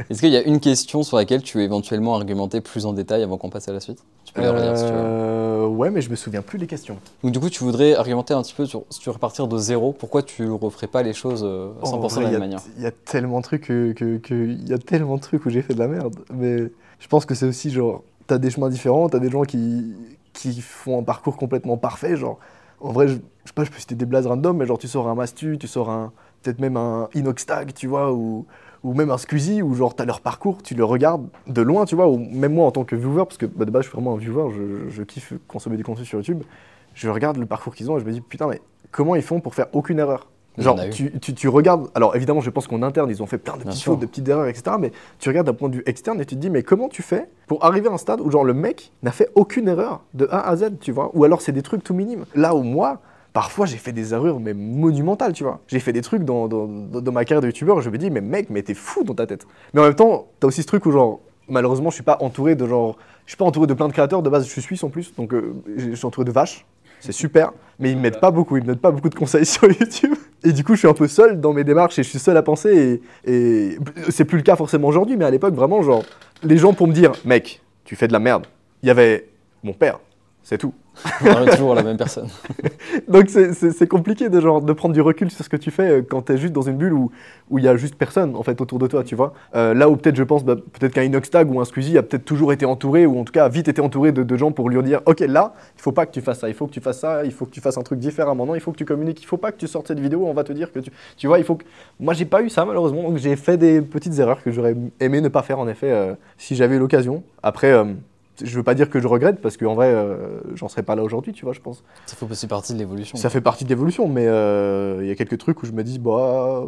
Est-ce qu'il y a une question sur laquelle tu veux éventuellement argumenter plus en détail avant qu'on passe à la suite Tu peux les relire si tu veux. Euh, ouais, mais je me souviens plus des questions. Donc du coup, tu voudrais argumenter un petit peu sur si tu repartir de zéro, pourquoi tu referais pas les choses euh, à 100% En de vrai, la y même manière Il y a tellement de trucs que, que- que- il y a tellement de trucs où j'ai fait de la merde. Mais je pense que c'est aussi genre, t'as des chemins différents, t'as des gens qui, qui font un parcours complètement parfait. Genre, en vrai, je, sais pas, je peux citer des blazes random, mais genre tu sors un Mastu, tu sors un peut-être même un Inoxtag, tu vois, ou, ou même un Squeezie, où genre t'as leur parcours, tu le regardes de loin, tu vois, ou même moi en tant que viewer, parce que bah, de base je suis vraiment un viewer, je, je kiffe consommer du contenu sur YouTube, je regarde le parcours qu'ils ont et je me dis putain mais comment ils font pour faire aucune erreur? Genre, tu, tu, tu regardes. Alors, évidemment, je pense qu'en interne, ils ont fait plein de petites fautes, de petites erreurs, etc. Mais tu regardes d'un point de vue externe et tu te dis, mais comment tu fais pour arriver à un stade où, genre, le mec n'a fait aucune erreur de A à Z, tu vois? Ou alors, c'est des trucs tout minimes. Là où moi, parfois, j'ai fait des erreurs, mais monumentales, tu vois. J'ai fait des trucs dans, dans, dans- dans ma carrière de youtubeur, je me dis, mais mec, mais t'es fou dans ta tête. Mais en même temps, t'as aussi ce truc où, genre, malheureusement, je suis pas entouré de genre. Je suis pas entouré de plein de créateurs, de base, je suis suisse en plus, donc euh, je suis entouré de vaches. C'est super, mais ils m'aident pas beaucoup, ils me donnent pas beaucoup de conseils <laughs> sur YouTube. Et du coup, je suis un peu seul dans mes démarches et je suis seul à penser. Et, et c'est plus le cas forcément aujourd'hui, mais à l'époque, vraiment, genre, les gens pour me dire, mec, tu fais de la merde. Il y avait mon père, c'est tout. On toujours la même personne. <laughs> Donc c'est- compliqué de, genre, de prendre du recul sur ce que tu fais euh, quand t'es juste dans une bulle où où il y a juste personne en fait autour de toi, tu vois. Euh, là où peut-être je pense, bah, peut-être qu'un Inoxtag ou un Squeezie a peut-être toujours été entouré ou en tout cas a vite été entouré de, gens pour lui dire, ok là, il faut pas que tu fasses ça, il faut que tu fasses ça, il faut que tu fasses un truc différemment, non, il faut que tu communiques, il faut pas que tu sortes cette vidéo, on va te dire que tu, tu vois, il faut que. Moi j'ai pas eu ça malheureusement, donc j'ai fait des petites erreurs que j'aurais aimé ne pas faire en effet euh, si j'avais eu l'occasion. Après. Je veux pas dire que je regrette parce qu'en vrai, euh, j'en serais pas là aujourd'hui, tu vois, je pense. Ça fait aussi partie de l'évolution. Ça fait partie de l'évolution, mais euh, il y a quelques trucs où je me dis, bah,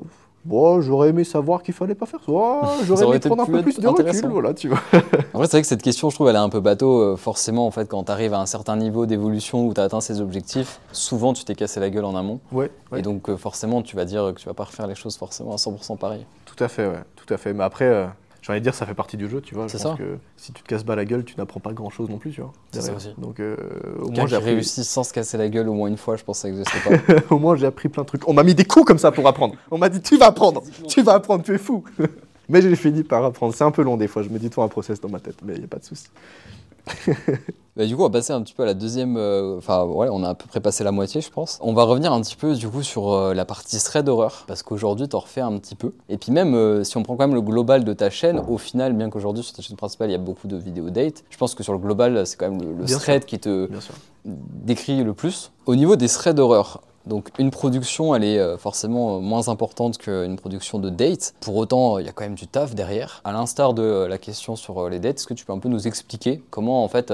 bon, j'aurais aimé savoir qu'il fallait pas faire ça. <laughs> Ça J'aurais aimé prendre un peu plus de recul, intéressant. voilà, tu vois. <laughs> Après, c'est vrai que cette question, je trouve, elle est un peu bateau. euh, Forcément, en fait, quand tu arrives à un certain niveau d'évolution où tu as atteint ces objectifs, souvent tu t'es cassé la gueule en amont. Ouais, ouais. Et donc, forcément, tu vas dire que tu vas pas refaire les choses forcément à 100% pareil. Tout à fait, ouais, tout à fait. Mais après, euh, j'ai envie de dire, ça fait partie du jeu, tu vois. Je C'est pense ça. que si tu te casses pas la gueule, tu n'apprends pas grand chose non plus, tu vois. C'est ça aussi. Donc, euh, au, moins, j'ai appris... réussit sans se casser la gueule au moins une fois, je pense que ça n'existe pas. <laughs> au moins, j'ai appris plein de trucs. On m'a mis des coups comme ça pour apprendre. On m'a dit, tu vas apprendre, tu vas apprendre, tu es fou. <laughs> mais j'ai fini par apprendre. C'est un peu long des fois, je me dis tout un process dans ma tête, mais il n'y a pas de souci. <laughs> Bah, du coup, on va passer un petit peu à la deuxième. euh, Enfin, ouais, on a à peu près passé la moitié, je pense. On va revenir un petit peu, du coup, sur euh, la partie thread horreur. Parce qu'aujourd'hui, t'en refais un petit peu. Et puis, même euh, si on prend quand même le global de ta chaîne, au final, bien qu'aujourd'hui, sur ta chaîne principale, il y a beaucoup de vidéos date, je pense que sur le global, c'est quand même le, thread qui te décrit le plus. Au niveau des threads d'horreur, donc une production, elle est euh, forcément euh, moins importante qu'une production de date. Pour autant, il y a quand même du taf derrière. À l'instar de euh, la question sur les dates, est-ce que tu peux un peu nous expliquer comment en fait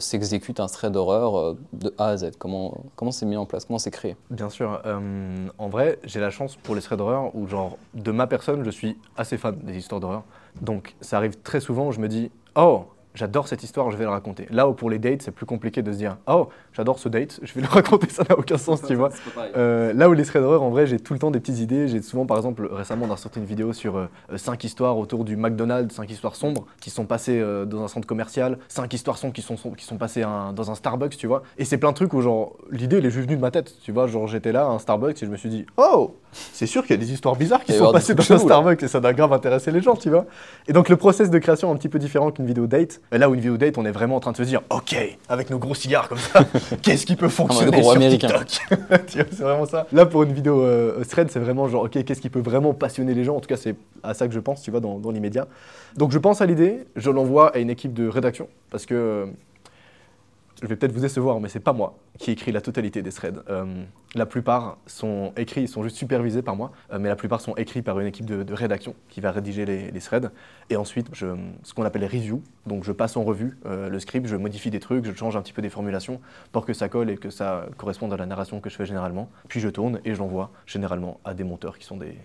s'exécute un thread d'horreur de A à Z? Comment comment c'est mis en place? Comment c'est créé? Bien sûr. en vrai, j'ai la chance pour les threads d'horreur où, genre, de ma personne, je suis assez fan des histoires d'horreur. Donc, ça arrive très souvent où je me dis, oh, j'adore cette histoire, je vais la raconter. Là où pour les dates, c'est plus compliqué de se dire, oh, j'adore ce date, je vais le <laughs> raconter, ça n'a aucun sens, tu vois. Euh, là où les threads d'horreur, en vrai, j'ai tout le temps des petites idées. J'ai souvent, par exemple, récemment, on a sorti une vidéo sur 5 histoires autour du McDonald's, 5 histoires sombres qui sont passées euh, dans un centre commercial, 5 histoires sombres qui sont, qui sont passées un- dans un Starbucks, tu vois. Et c'est plein de trucs où, genre, l'idée, elle est juste venue de ma tête, tu vois. Genre, j'étais là à un Starbucks et je me suis dit, oh, c'est sûr qu'il y a des histoires bizarres qui sont passées dans un. Starbucks et ça doit grave intéresser les gens, tu vois. Et donc, le process de création est un petit peu différent qu'une vidéo date. Là où une vidéo date, on est vraiment en train de se dire, ok, avec nos gros cigares comme ça, <laughs> qu'est-ce qui peut fonctionner sur américain. TikTok <laughs> c'est vraiment ça. Là, pour une vidéo euh, thread, c'est vraiment genre, ok, qu'est-ce qui peut vraiment passionner les gens? En tout cas, c'est à ça que je pense, tu vois, dans, dans l'immédiat. Donc, je pense à l'idée, je l'envoie à une équipe de rédaction, parce que euh, je vais peut-être vous décevoir, mais c'est pas moi qui écris la totalité des threads. Euh, la plupart sont écrits, sont juste supervisés par moi, euh, mais la plupart sont écrits par une équipe de, rédaction qui va rédiger les, threads. Et ensuite, ce qu'on appelle les reviews, donc je passe en revue euh, le script, je modifie des trucs, je change un petit peu des formulations pour que ça colle et que ça corresponde à la narration que je fais généralement. Puis je tourne et je l'envoie généralement à des monteurs qui sont des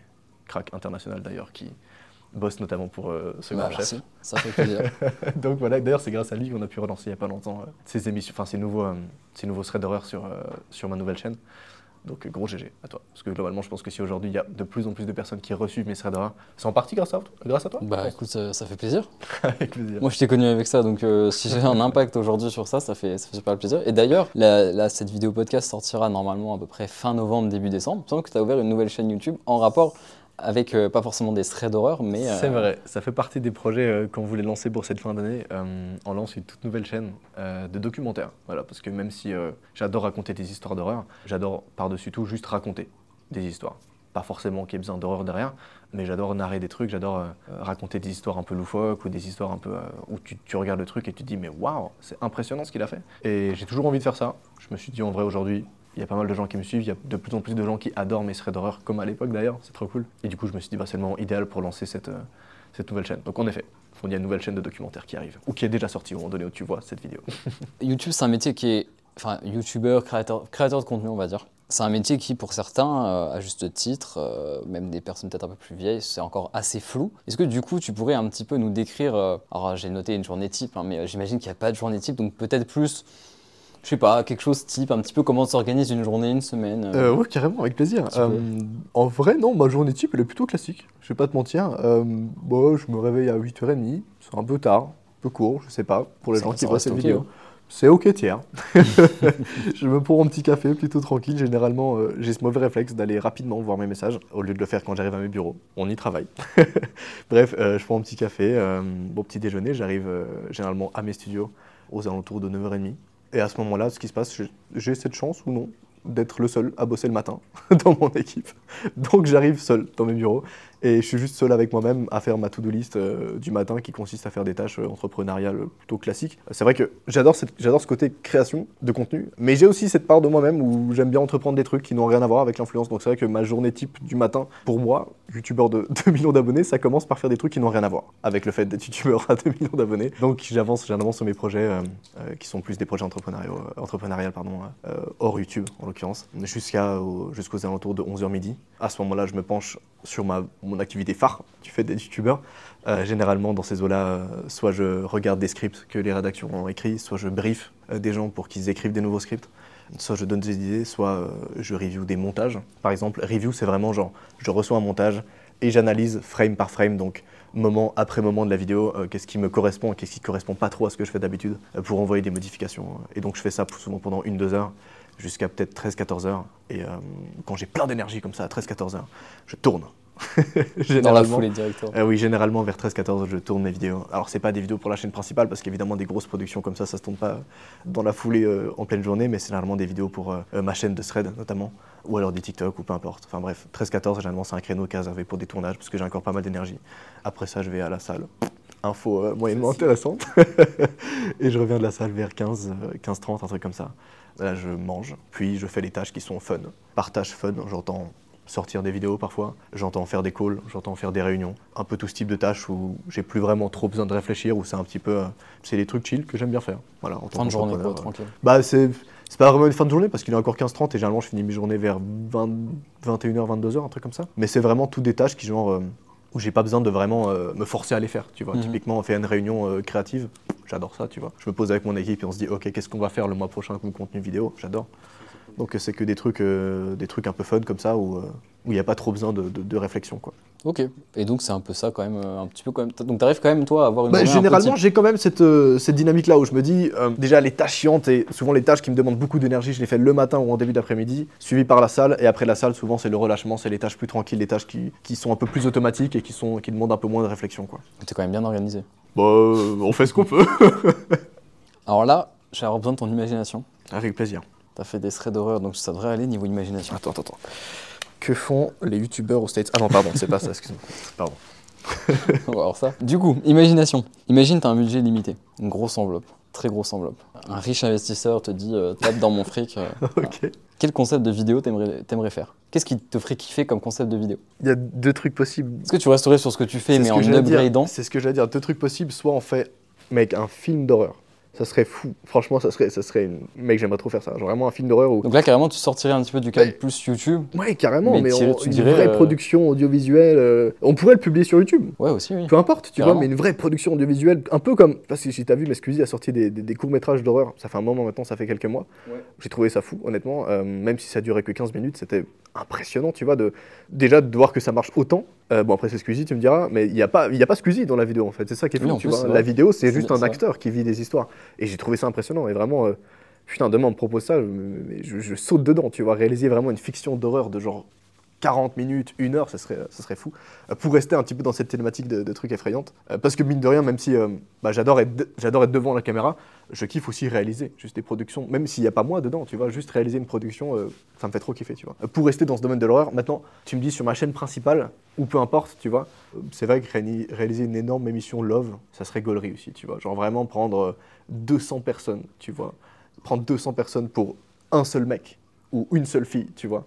cracks internationaux d'ailleurs, qui, bosse notamment pour euh, ce Bah, grand chef. merci, ça fait plaisir. <laughs> Donc voilà, d'ailleurs c'est grâce à lui qu'on a pu relancer il n'y a pas longtemps euh, ces émissions, enfin ces nouveaux, euh, ces nouveaux threads d'horreur sur, euh, sur ma nouvelle chaîne. Donc euh, gros GG à toi. Parce que globalement je pense que si aujourd'hui il y a de plus en plus de personnes qui reçuent mes threads d'horreur, c'est en partie grâce à, grâce à toi bah écoute, ça, ça fait plaisir. <laughs> Avec plaisir. Moi, je t'ai connu avec ça, donc euh, si j'ai un impact aujourd'hui sur ça, ça fait, ça fait super plaisir. Et d'ailleurs, là, là, cette vidéo podcast sortira normalement à peu près fin novembre, début décembre. Il me semble que tu as ouvert une nouvelle chaîne YouTube en rapport avec euh, pas forcément des threads d'horreur, mais. euh, C'est vrai, ça fait partie des projets euh, qu'on voulait lancer pour cette fin d'année. On lance une toute nouvelle chaîne de documentaires. Voilà, parce que même si j'adore raconter des histoires d'horreur, j'adore par-dessus tout juste raconter des histoires. Pas forcément qu'il y ait besoin d'horreur derrière, mais j'adore narrer des trucs, j'adore raconter des histoires un peu loufoques ou des histoires un peu où tu, tu regardes le truc et tu te dis mais waouh, c'est impressionnant ce qu'il a fait. Et j'ai toujours envie de faire ça. Je me suis dit en vrai aujourd'hui, il y a pas mal de gens qui me suivent, il y a de plus en plus de gens qui adorent mes threads d'horreur, comme à l'époque d'ailleurs, c'est trop cool. Et du coup, je me suis dit, bah, c'est le moment idéal pour lancer cette, euh, nouvelle chaîne. Donc en effet, il y a une nouvelle chaîne de documentaires qui arrive, ou qui est déjà sortie au moment donné où tu vois cette vidéo. <laughs> YouTube, c'est un métier qui est. Enfin, YouTubeur, créateur, de contenu, on va dire. C'est un métier qui, pour certains, euh, à juste titre, euh, même des personnes peut-être un peu plus vieilles, c'est encore assez flou. Est-ce que du coup, tu pourrais un petit peu nous décrire. alors, j'ai noté une journée type, hein, mais j'imagine qu'il n'y a pas de journée type, donc peut-être plus. Je sais pas, quelque chose type, un petit peu comment s'organise une journée, une semaine. euh. oui, carrément, avec plaisir. Euh, en vrai, non, ma journée type, elle est plutôt classique. Je vais pas te mentir. Euh, bon, je me réveille à 8h30, c'est un peu tard, un peu court, je sais pas, pour les Ça- gens qui voient cette vidéo. hein. C'est ok tiers. <laughs> <laughs> je me prends un petit café plutôt tranquille. Généralement, euh, j'ai ce mauvais réflexe d'aller rapidement voir mes messages au lieu de le faire quand j'arrive à mes bureaux. On y travaille. <laughs> Bref, euh, je prends un petit café, euh, bon petit déjeuner. J'arrive euh, généralement à mes studios aux alentours de 9h30. Et à ce moment-là, ce qui se passe, j'ai- cette chance ou non d'être le seul à bosser le matin <laughs> dans mon équipe. Donc j'arrive seul dans mes bureaux et je suis juste seul avec moi-même à faire ma to-do list euh, du matin qui consiste à faire des tâches euh, entrepreneuriales plutôt classiques. C'est vrai que j'adore ce côté création de contenu, mais j'ai aussi cette part de moi-même où j'aime bien entreprendre des trucs qui n'ont rien à voir avec l'influence. Donc c'est vrai que ma journée type du matin, pour moi, youtubeur de <laughs> 2 millions d'abonnés, ça commence par faire des trucs qui n'ont rien à voir avec le fait d'être youtubeur à 2 millions d'abonnés. Donc j'avance j'avance sur mes projets euh, euh, qui sont plus des projets entrepreneuriaux, euh, entrepreneuriales pardon, euh, hors YouTube en l'occurrence, jusqu'à au- jusqu'aux alentours de 11h midi. À ce moment-là, je me penche sur ma, mon activité phare du fait d'être youtubeur. Euh, généralement, dans ces eaux-là, euh, soit je regarde des scripts que les rédactions ont écrits, soit je brief euh, des gens pour qu'ils écrivent des nouveaux scripts, soit je donne des idées, soit je review des montages. Par exemple, review, c'est vraiment genre, je reçois un montage et j'analyse frame par frame, donc moment après moment de la vidéo, qu'est-ce qui me correspond qu'est-ce qui correspond pas trop à ce que je fais d'habitude, pour envoyer des modifications. Et donc je fais ça souvent pendant une, deux heures, jusqu'à peut-être 13-14 heures. Et quand j'ai plein d'énergie comme ça, à 13-14 heures, je tourne. <laughs> Dans la foulée directement. Euh, oui, généralement vers 13-14, je tourne mes vidéos. Alors, c'est pas des vidéos pour la chaîne principale, parce qu'évidemment, des grosses productions comme ça, ça se tourne pas dans la foulée euh, en pleine journée, mais c'est généralement des vidéos pour euh, ma chaîne de thread, notamment, ou alors des TikTok, ou peu importe. Enfin bref, 13-14, généralement, c'est un créneau qui est réservé pour des tournages, parce que j'ai encore pas mal d'énergie. Après ça, je vais à la salle. Info moyennement intéressante. <laughs> Et je reviens de la salle vers 15, euh, 15-30, un truc comme ça. Là, je mange, puis je fais les tâches qui sont fun. Par tâche fun, j'entends sortir des vidéos parfois, j'entends faire des calls, j'entends faire des réunions. Un peu tout ce type de tâches où j'ai plus vraiment trop besoin de réfléchir, où c'est un petit peu. euh, c'est des trucs chill que j'aime bien faire. Voilà, en Fin de journée, quoi, tranquille. Bah, c'est. C'est pas vraiment une fin de journée parce qu'il est encore 15-30 et généralement je finis mes journées vers 20 21h, 22h, un truc comme ça. Mais c'est vraiment tout des tâches qui, genre, euh, où j'ai pas besoin de vraiment euh, me forcer à les faire, tu vois. Mhm. Typiquement, on fait une réunion créative, j'adore ça, tu vois. Je me pose avec mon équipe et on se dit, ok, qu'est-ce qu'on va faire le mois prochain comme contenu vidéo? J'adore. Donc c'est que des trucs, euh, des trucs un peu fun comme ça où euh, où il n'y a pas trop besoin de, de- de réflexion, quoi. Ok. Et donc, c'est un peu ça, quand même, euh, un petit peu quand même. Donc, t'arrives quand même, toi, à avoir une Bah, généralement, j'ai quand même cette, euh, cette dynamique-là où je me dis, euh, déjà les tâches chiantes et souvent les tâches qui me demandent beaucoup d'énergie, je les fais le matin ou en début d'après-midi, suivi par la salle. Et après la salle, souvent c'est le relâchement, c'est les tâches plus tranquilles, les tâches qui, qui sont un peu plus automatiques et qui, sont, qui demandent un peu moins de réflexion. Quoi. T'es quand même bien organisé. Bah, euh, on fait ce qu'on peut. <laughs> Alors là, j'ai avoir besoin de ton imagination. Avec plaisir. T'as fait des threads d'horreur, donc ça devrait aller niveau imagination. Attends, attends, attends. Que font les youtubeurs aux States? Ah non, pardon, c'est pas ça, excuse-moi. Pardon. <laughs> On va voir ça. Du coup, imagination. Imagine, t'as un budget limité. Une grosse enveloppe. Très grosse enveloppe. Un riche investisseur te dit euh, tape dans mon fric. euh, <laughs> ok. Quel concept de vidéo t'aimerais faire? Qu'est-ce qui te ferait kiffer comme concept de vidéo? Il y a deux trucs possibles. Est-ce que tu resterais sur ce que tu fais, mais en upgradant? C'est ce que j'allais dire. Deux trucs possibles. Soit on fait, mec, un film d'horreur. Ça serait fou. Franchement, ça serait, ça serait une... Mec, j'aimerais trop faire ça. Genre vraiment un film d'horreur où. Donc là, carrément, tu sortirais un petit peu du cadre plus YouTube. Ouais, carrément, Mais mais, tu- en- tu une dirais, vraie euh, production audiovisuelle. euh, On pourrait le publier sur YouTube. Ouais, aussi, oui. Peu importe, tu Carrément. vois, mais une vraie production audiovisuelle, un peu comme. Je sais pas si si t'as vu, mais Squeezie a sorti des, des- des courts-métrages d'horreur. Ça fait un moment maintenant, ça fait quelques mois. Ouais. J'ai trouvé ça fou, honnêtement. Euh, même si ça durait que 15 minutes, c'était impressionnant, tu vois, de, déjà de voir que ça marche autant. Euh, bon, après, c'est Squeezie, tu me diras, mais il n'y a, pas- y a pas Squeezie dans la vidéo, en fait. C'est ça qui est fou, tu plus, vois. La vidéo, c'est juste un vrai. acteur qui vit des histoires. Et j'ai trouvé ça impressionnant. Et vraiment, euh, putain, demain, on me propose ça, je- je saute dedans, tu vois. Réaliser vraiment une fiction d'horreur de genre 40 minutes, 1 heure, ça serait, serait fou. Euh, pour rester un petit peu dans cette thématique de, trucs effrayantes. Euh, parce que mine de rien, même si euh, bah, j'adore être, devant la caméra, je kiffe aussi réaliser juste des productions, même s'il n'y a pas moi dedans, tu vois, juste réaliser une production, euh, ça me fait trop kiffer, tu vois. Pour rester dans ce domaine de l'horreur, maintenant, tu me dis sur ma chaîne principale, ou peu importe, tu vois, c'est vrai que réaliser une énorme émission Love, ça serait gaulerie aussi, tu vois. Genre vraiment prendre euh, 200 personnes, tu vois. Prendre 200 personnes pour un seul mec, ou une seule fille, tu vois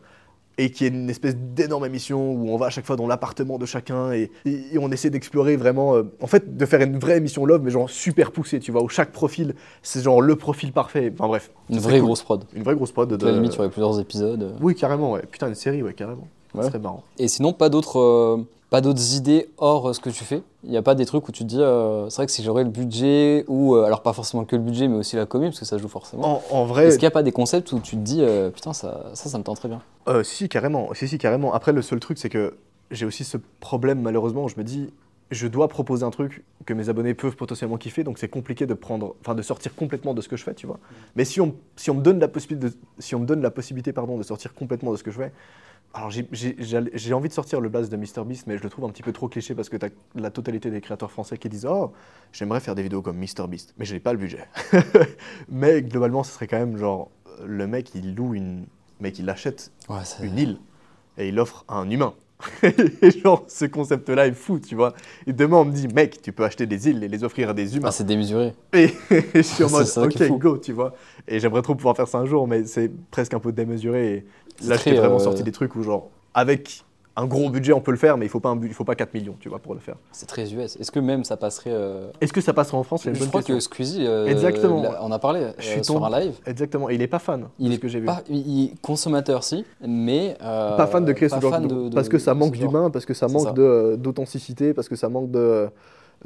et qui est une espèce d'énorme émission où on va à chaque fois dans l'appartement de chacun et, et- et on essaie d'explorer vraiment, euh, en fait, de faire une vraie émission love, mais genre super poussée, tu vois, où chaque profil, c'est genre le profil parfait. Enfin bref, Une vraie cool. grosse prod. Une vraie grosse prod. De... À la limite, il y aurait plusieurs épisodes. Oui, carrément, ouais. Putain, une série, ouais, carrément. Ouais. Ça serait marrant. Et sinon, pas d'autres euh, pas d'autres idées hors euh, ce que tu fais Il n'y a pas des trucs où tu te dis, euh, c'est vrai que si j'aurais le budget, ou euh, alors pas forcément que le budget, mais aussi la commune, parce que ça joue forcément. En, en vrai, Est-ce qu'il n'y a pas des concepts où tu te dis, euh, putain, ça, ça, ça me tente très bien? Euh, si, si, carrément. Si, si, carrément. Après, le seul truc, c'est que j'ai aussi ce problème, malheureusement, où je me dis, je dois proposer un truc que mes abonnés peuvent potentiellement kiffer, donc c'est compliqué de prendre, enfin, de sortir complètement de ce que je fais, tu vois. Mais si on, si on me donne la possibilité, de, si on me donne la possibilité, pardon, de sortir complètement de ce que je fais, alors j'ai- envie de sortir le blast de MrBeast, mais je le trouve un petit peu trop cliché parce que tu as la totalité des créateurs français qui disent Oh, j'aimerais faire des vidéos comme MrBeast, mais je n'ai pas le budget. <laughs> mais globalement, ce serait quand même genre, le mec, il loue une. mec, il achète Ouais, une île et il offre à un humain. <laughs> et genre, ce concept-là est fou, tu vois. Et demain, on me dit, mec, tu peux acheter des îles et les offrir à des humains. Ah, c'est démesuré. et <laughs> je suis en c'est mode, ok, fou. go, tu vois. Et j'aimerais trop pouvoir faire ça un jour, mais c'est presque un peu démesuré. Et là, je t'ai très, vraiment euh, sorti des trucs où, genre, avec un gros budget, on peut le faire, mais il faut pas, un il faut pas 4 millions, tu vois, pour le faire. C'est très US. Est-ce que même ça passerait. euh, Est-ce que ça passera en France? Je bonne crois question. que Squeezie, euh, Exactement. là, on a parlé euh, Je suis sur tombé- un live. Exactement. Et il est pas fan, Il de est que j'ai vu. pas, est consommateur, si, mais. euh, pas fan de créer ce genre de, de- parce que ça manque d'humain, parce que ça manque euh, d'authenticité, parce que ça manque de,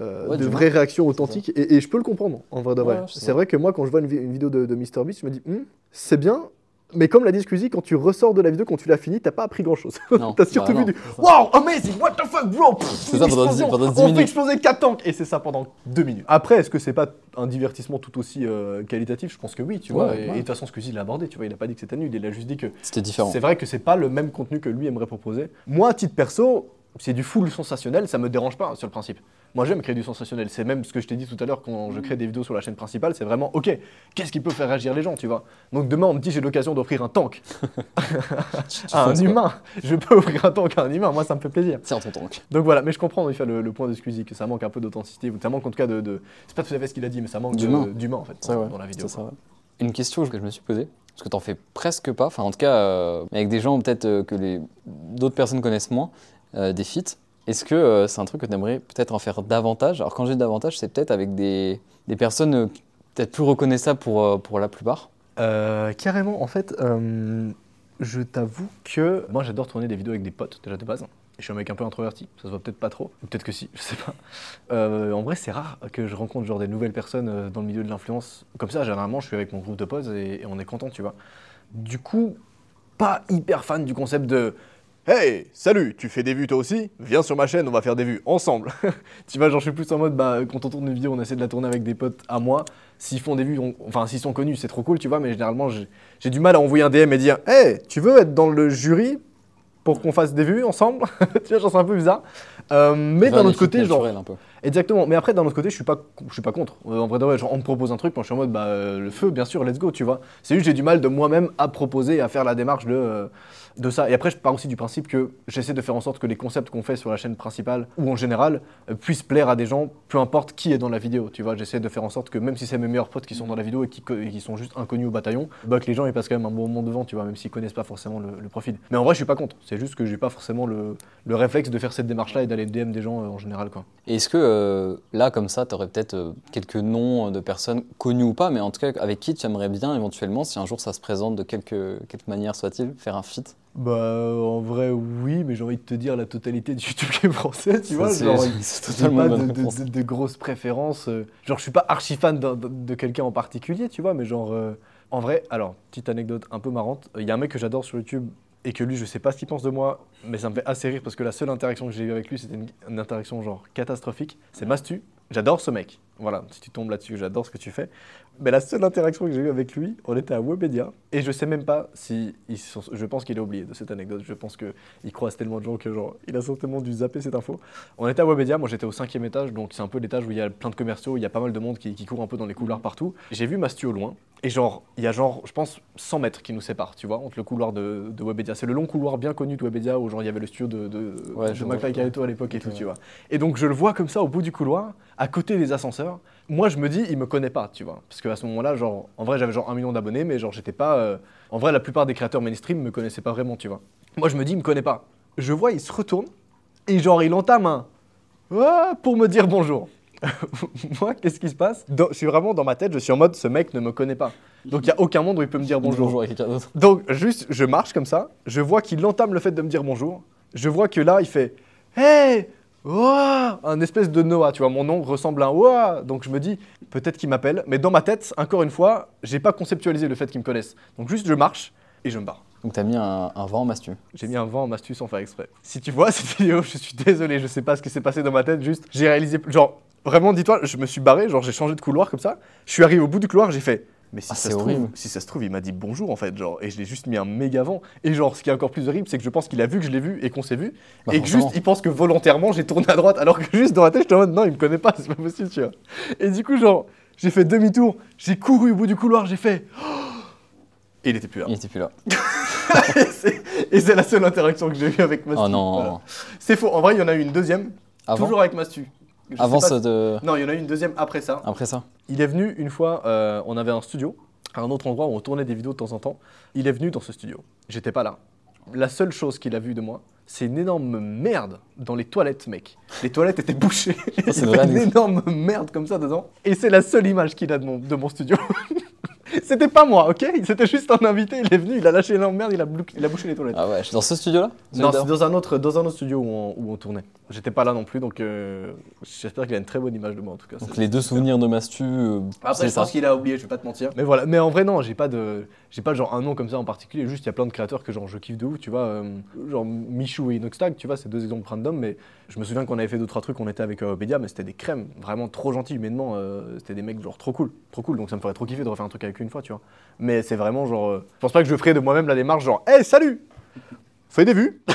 euh, Ouais, de vraies réactions authentiques. Et, et je peux le comprendre, en vrai de vrai. ouais, c'est vrai que moi, quand je vois une, vi- une vidéo de, de MrBeast, je me dis, Hmm, c'est bien, mais comme l'a dit Squeezie, quand tu ressors de la vidéo, quand tu l'as fini, t'as pas appris grand chose. <laughs> T'as surtout bah vu non, du. Wow, amazing, what the fuck, bro? Pff, C'est ça pendant dix- explosion, pendant dix On fait exploser 4 tanks Et c'est ça pendant 2 minutes. Après, est-ce que c'est pas un divertissement tout aussi euh, qualitatif? Je pense que oui, tu Ouais, vois. Et et de toute façon, Squeezie l'a abordé, tu vois. Il a pas dit que c'était nul, il a juste dit que C'était différent. c'est vrai que c'est pas le même contenu que lui aimerait proposer. Moi, à titre perso, c'est du full sensationnel, ça me dérange pas sur le principe. Moi, j'aime créer du sensationnel. C'est même ce que je t'ai dit tout à l'heure quand je crée des vidéos sur la chaîne principale. C'est vraiment, ok, qu'est-ce qui peut faire réagir les gens, tu vois? Donc demain, on me dit j'ai l'occasion d'offrir un tank <laughs> <laughs> à un humain. Je peux offrir un tank à un humain. Moi, ça me fait plaisir. Tiens, ton tank. Donc voilà, mais je comprends en effet le, le point de Squeezie que ça manque un peu d'authenticité, ou ça manque en tout cas de, de- c'est pas tout à fait ce qu'il a dit, mais ça manque D'humain. en fait dans, ouais. dans la vidéo. C'est ça. Une question que je me suis posée, parce que t'en fais presque pas, enfin en tout cas euh, avec des gens peut-être euh, que les d'autres personnes connaissent moins, des feats. Est-ce que euh, c'est un truc que tu aimerais peut-être en faire davantage? Alors quand j'ai davantage, c'est peut-être avec des, des personnes euh, peut-être plus reconnaissables pour, euh, pour la plupart. Euh, carrément, en fait, euh, je t'avoue que moi j'adore tourner des vidéos avec des potes déjà de base. Je suis un mec un peu introverti, ça se voit peut-être pas trop, peut-être que si, je sais pas. Euh, en vrai, c'est rare que je rencontre genre des nouvelles personnes euh, dans le milieu de l'influence. Comme ça, généralement, je suis avec mon groupe de potes et, et on est content, tu vois. Du coup, pas hyper fan du concept de Hey, salut, tu fais des vues toi aussi? Viens sur ma chaîne, on va faire des vues ensemble. <laughs> tu vois, genre je suis plus en mode, bah, quand on tourne une vidéo, on essaie de la tourner avec des potes à moi. S'ils font des vues, on- enfin s'ils sont connus, c'est trop cool, tu vois, mais généralement j'ai du mal à envoyer un DM et dire Hey, tu veux être dans le jury pour qu'on fasse des vues ensemble <laughs> Tu vois, genre c'est un peu bizarre. Euh, mais d'un autre côté, genre. un peu. Exactement, mais après d'un autre côté, je suis pas, je suis pas contre. Euh, en vrai de vrai, genre, on me propose un truc, moi je suis en mode bah euh, le feu, bien sûr, let's go, tu vois. C'est juste j'ai du mal de moi-même à proposer et à faire la démarche de de ça. Et après, je pars aussi du principe que j'essaie de faire en sorte que les concepts qu'on fait sur la chaîne principale ou en général euh, puissent plaire à des gens, peu importe qui est dans la vidéo. Tu vois, j'essaie de faire en sorte que même si c'est mes meilleurs potes qui sont dans la vidéo et qui, qui sont juste inconnus au bataillon, bah, que les gens ils passent quand même un bon moment devant, tu vois, même s'ils connaissent pas forcément le, profil. Mais en vrai, je suis pas contre. C'est juste que j'ai pas forcément le, le réflexe de faire cette démarche-là et d'aller DM des gens euh, en général, quoi. Est-ce que euh, là, comme ça, tu aurais peut-être quelques noms de personnes connues ou pas, mais en tout cas avec qui tu aimerais bien éventuellement, si un jour ça se présente de quelque, quelque manière soit-il, faire un feat? Bah, en vrai, oui, mais j'ai envie de te dire la totalité du YouTube qui est français, tu vois. Genre, <laughs> J'ai pas de, de- réponse. de- de grosses préférences. euh, Genre, je suis pas archi fan de, de quelqu'un en particulier, tu vois, mais genre, euh, en vrai, alors, petite anecdote un peu marrante. Il y a un mec que j'adore sur YouTube et que lui, je sais pas ce qu'il pense de moi, mais ça me fait assez rire parce que la seule interaction que j'ai eue avec lui, c'était une, une interaction genre catastrophique. C'est Mastu. J'adore ce mec. Voilà, si tu tombes là-dessus, j'adore ce que tu fais. Mais la seule interaction que j'ai eue avec lui, on était à Webedia. Et je sais même pas si. il s'en- je pense qu'il a oublié de cette anecdote. Je pense qu'il croise tellement de gens que, genre, il a certainement dû zapper cette info. On était à Webedia, moi j'étais au cinquième étage, donc c'est un peu l'étage où il y a plein de commerciaux, il y a pas mal de monde qui, qui court un peu dans les couloirs partout. J'ai vu Mastu au loin, et genre, il y a genre, je pense, 100 mètres qui nous séparent, tu vois, entre le couloir de, de Webedia. C'est le long couloir bien connu de Webedia où genre il y avait le studio de, de, Ouais, de McFly à l'époque et tout, ouais. tu vois. Et donc je le vois comme ça au bout du couloir, à côté des ascenseurs. Moi je me dis, il me connaît pas, tu vois. Parce qu'à ce moment-là, genre, en vrai j'avais genre un million d'abonnés, mais genre j'étais pas. euh, En vrai, la plupart des créateurs mainstream me connaissaient pas vraiment, tu vois. Moi je me dis, il me connaît pas. Je vois, il se retourne, et genre il entame un. Ah, pour me dire bonjour. <laughs> Moi, qu'est-ce qui se passe? Dans- Je suis vraiment dans ma tête, je suis en mode ce mec ne me connaît pas. Donc il y a aucun monde où il peut me dire bonjour. Bonjour à quelqu'un d'autre. Donc juste, je marche comme ça, je vois qu'il entame le fait de me dire bonjour. Je vois que là, il fait Hey Ouah Un espèce de Noah, tu vois, mon nom ressemble à un Ouah Donc je me dis, peut-être qu'il m'appelle, mais dans ma tête, encore une fois, j'ai pas conceptualisé le fait qu'il me connaisse. Donc juste, je marche et je me barre. Donc t'as mis un, un vent en mastu. J'ai mis un vent en mastu sans faire exprès. Si tu vois cette <laughs> vidéo, je suis désolé, je sais pas ce qui s'est passé dans ma tête, juste, j'ai réalisé, genre, vraiment, dis-toi, je me suis barré, genre, j'ai changé de couloir comme ça, je suis arrivé au bout du couloir, j'ai fait, mais si, Ah, ça se trouve, si ça se trouve, il m'a dit bonjour en fait, genre, et je l'ai juste mis un méga vent. Et genre, ce qui est encore plus horrible, c'est que je pense qu'il a vu que je l'ai vu et qu'on s'est vu, Bah, et que juste, il pense que volontairement, j'ai tourné à droite, alors que juste dans ma tête, j'étais en mode, non, il me connaît pas, c'est pas possible, tu vois. Et du coup, genre, j'ai fait demi-tour, j'ai couru au bout du couloir, j'ai fait, et il était plus là. Il était plus là. <laughs> Et c'est- la seule interaction que j'ai eue avec Mastu. Oh non. Voilà. C'est faux. En vrai, il y en a eu une deuxième, Avant, toujours avec Mastu. Je avant si- de... Non, il y en a eu une deuxième après ça. Après ça Il est venu une fois, euh, on avait un studio, à un autre endroit où on tournait des vidéos de temps en temps. Il est venu dans ce studio. J'étais pas là. La seule chose qu'il a vue de moi, c'est une énorme merde dans les toilettes, mec. Les toilettes étaient bouchées. <laughs> c'est une énorme merde comme ça dedans. Et c'est la seule image qu'il a de mon, de mon studio. <laughs> C'était pas moi, ok? C'était juste un invité, il est venu, il a lâché l'énorme merde, il a, il a bouché les toilettes. Ah ouais, je suis dans ce studio-là? Non, c'est dans un autre, dans un autre studio où on, où on tournait. J'étais pas là non plus, donc euh, j'espère qu'il a une très bonne image de moi en tout cas. Donc C'est- les deux souvenirs de Mastu, euh, Après, c'est je ça. pense qu'il a oublié, je vais pas te mentir. Mais voilà, mais en vrai non, j'ai pas de, j'ai pas genre un nom comme ça en particulier. Juste il y a plein de créateurs que genre je kiffe de ouf, tu vois, euh, genre Michou et Inoxtag, tu vois, c'est deux exemples random, mais je me souviens qu'on avait fait deux trois trucs, on était avec euh, Webedia, mais c'était des crèmes, vraiment trop gentils humainement. euh, c'était des mecs genre trop cool, trop cool. Donc ça me ferait trop kiffer de refaire un truc avec eux une fois, tu vois. Mais c'est vraiment genre, euh, je pense pas que je ferais de moi-même la démarche genre, hey salut, fais des vues. <laughs>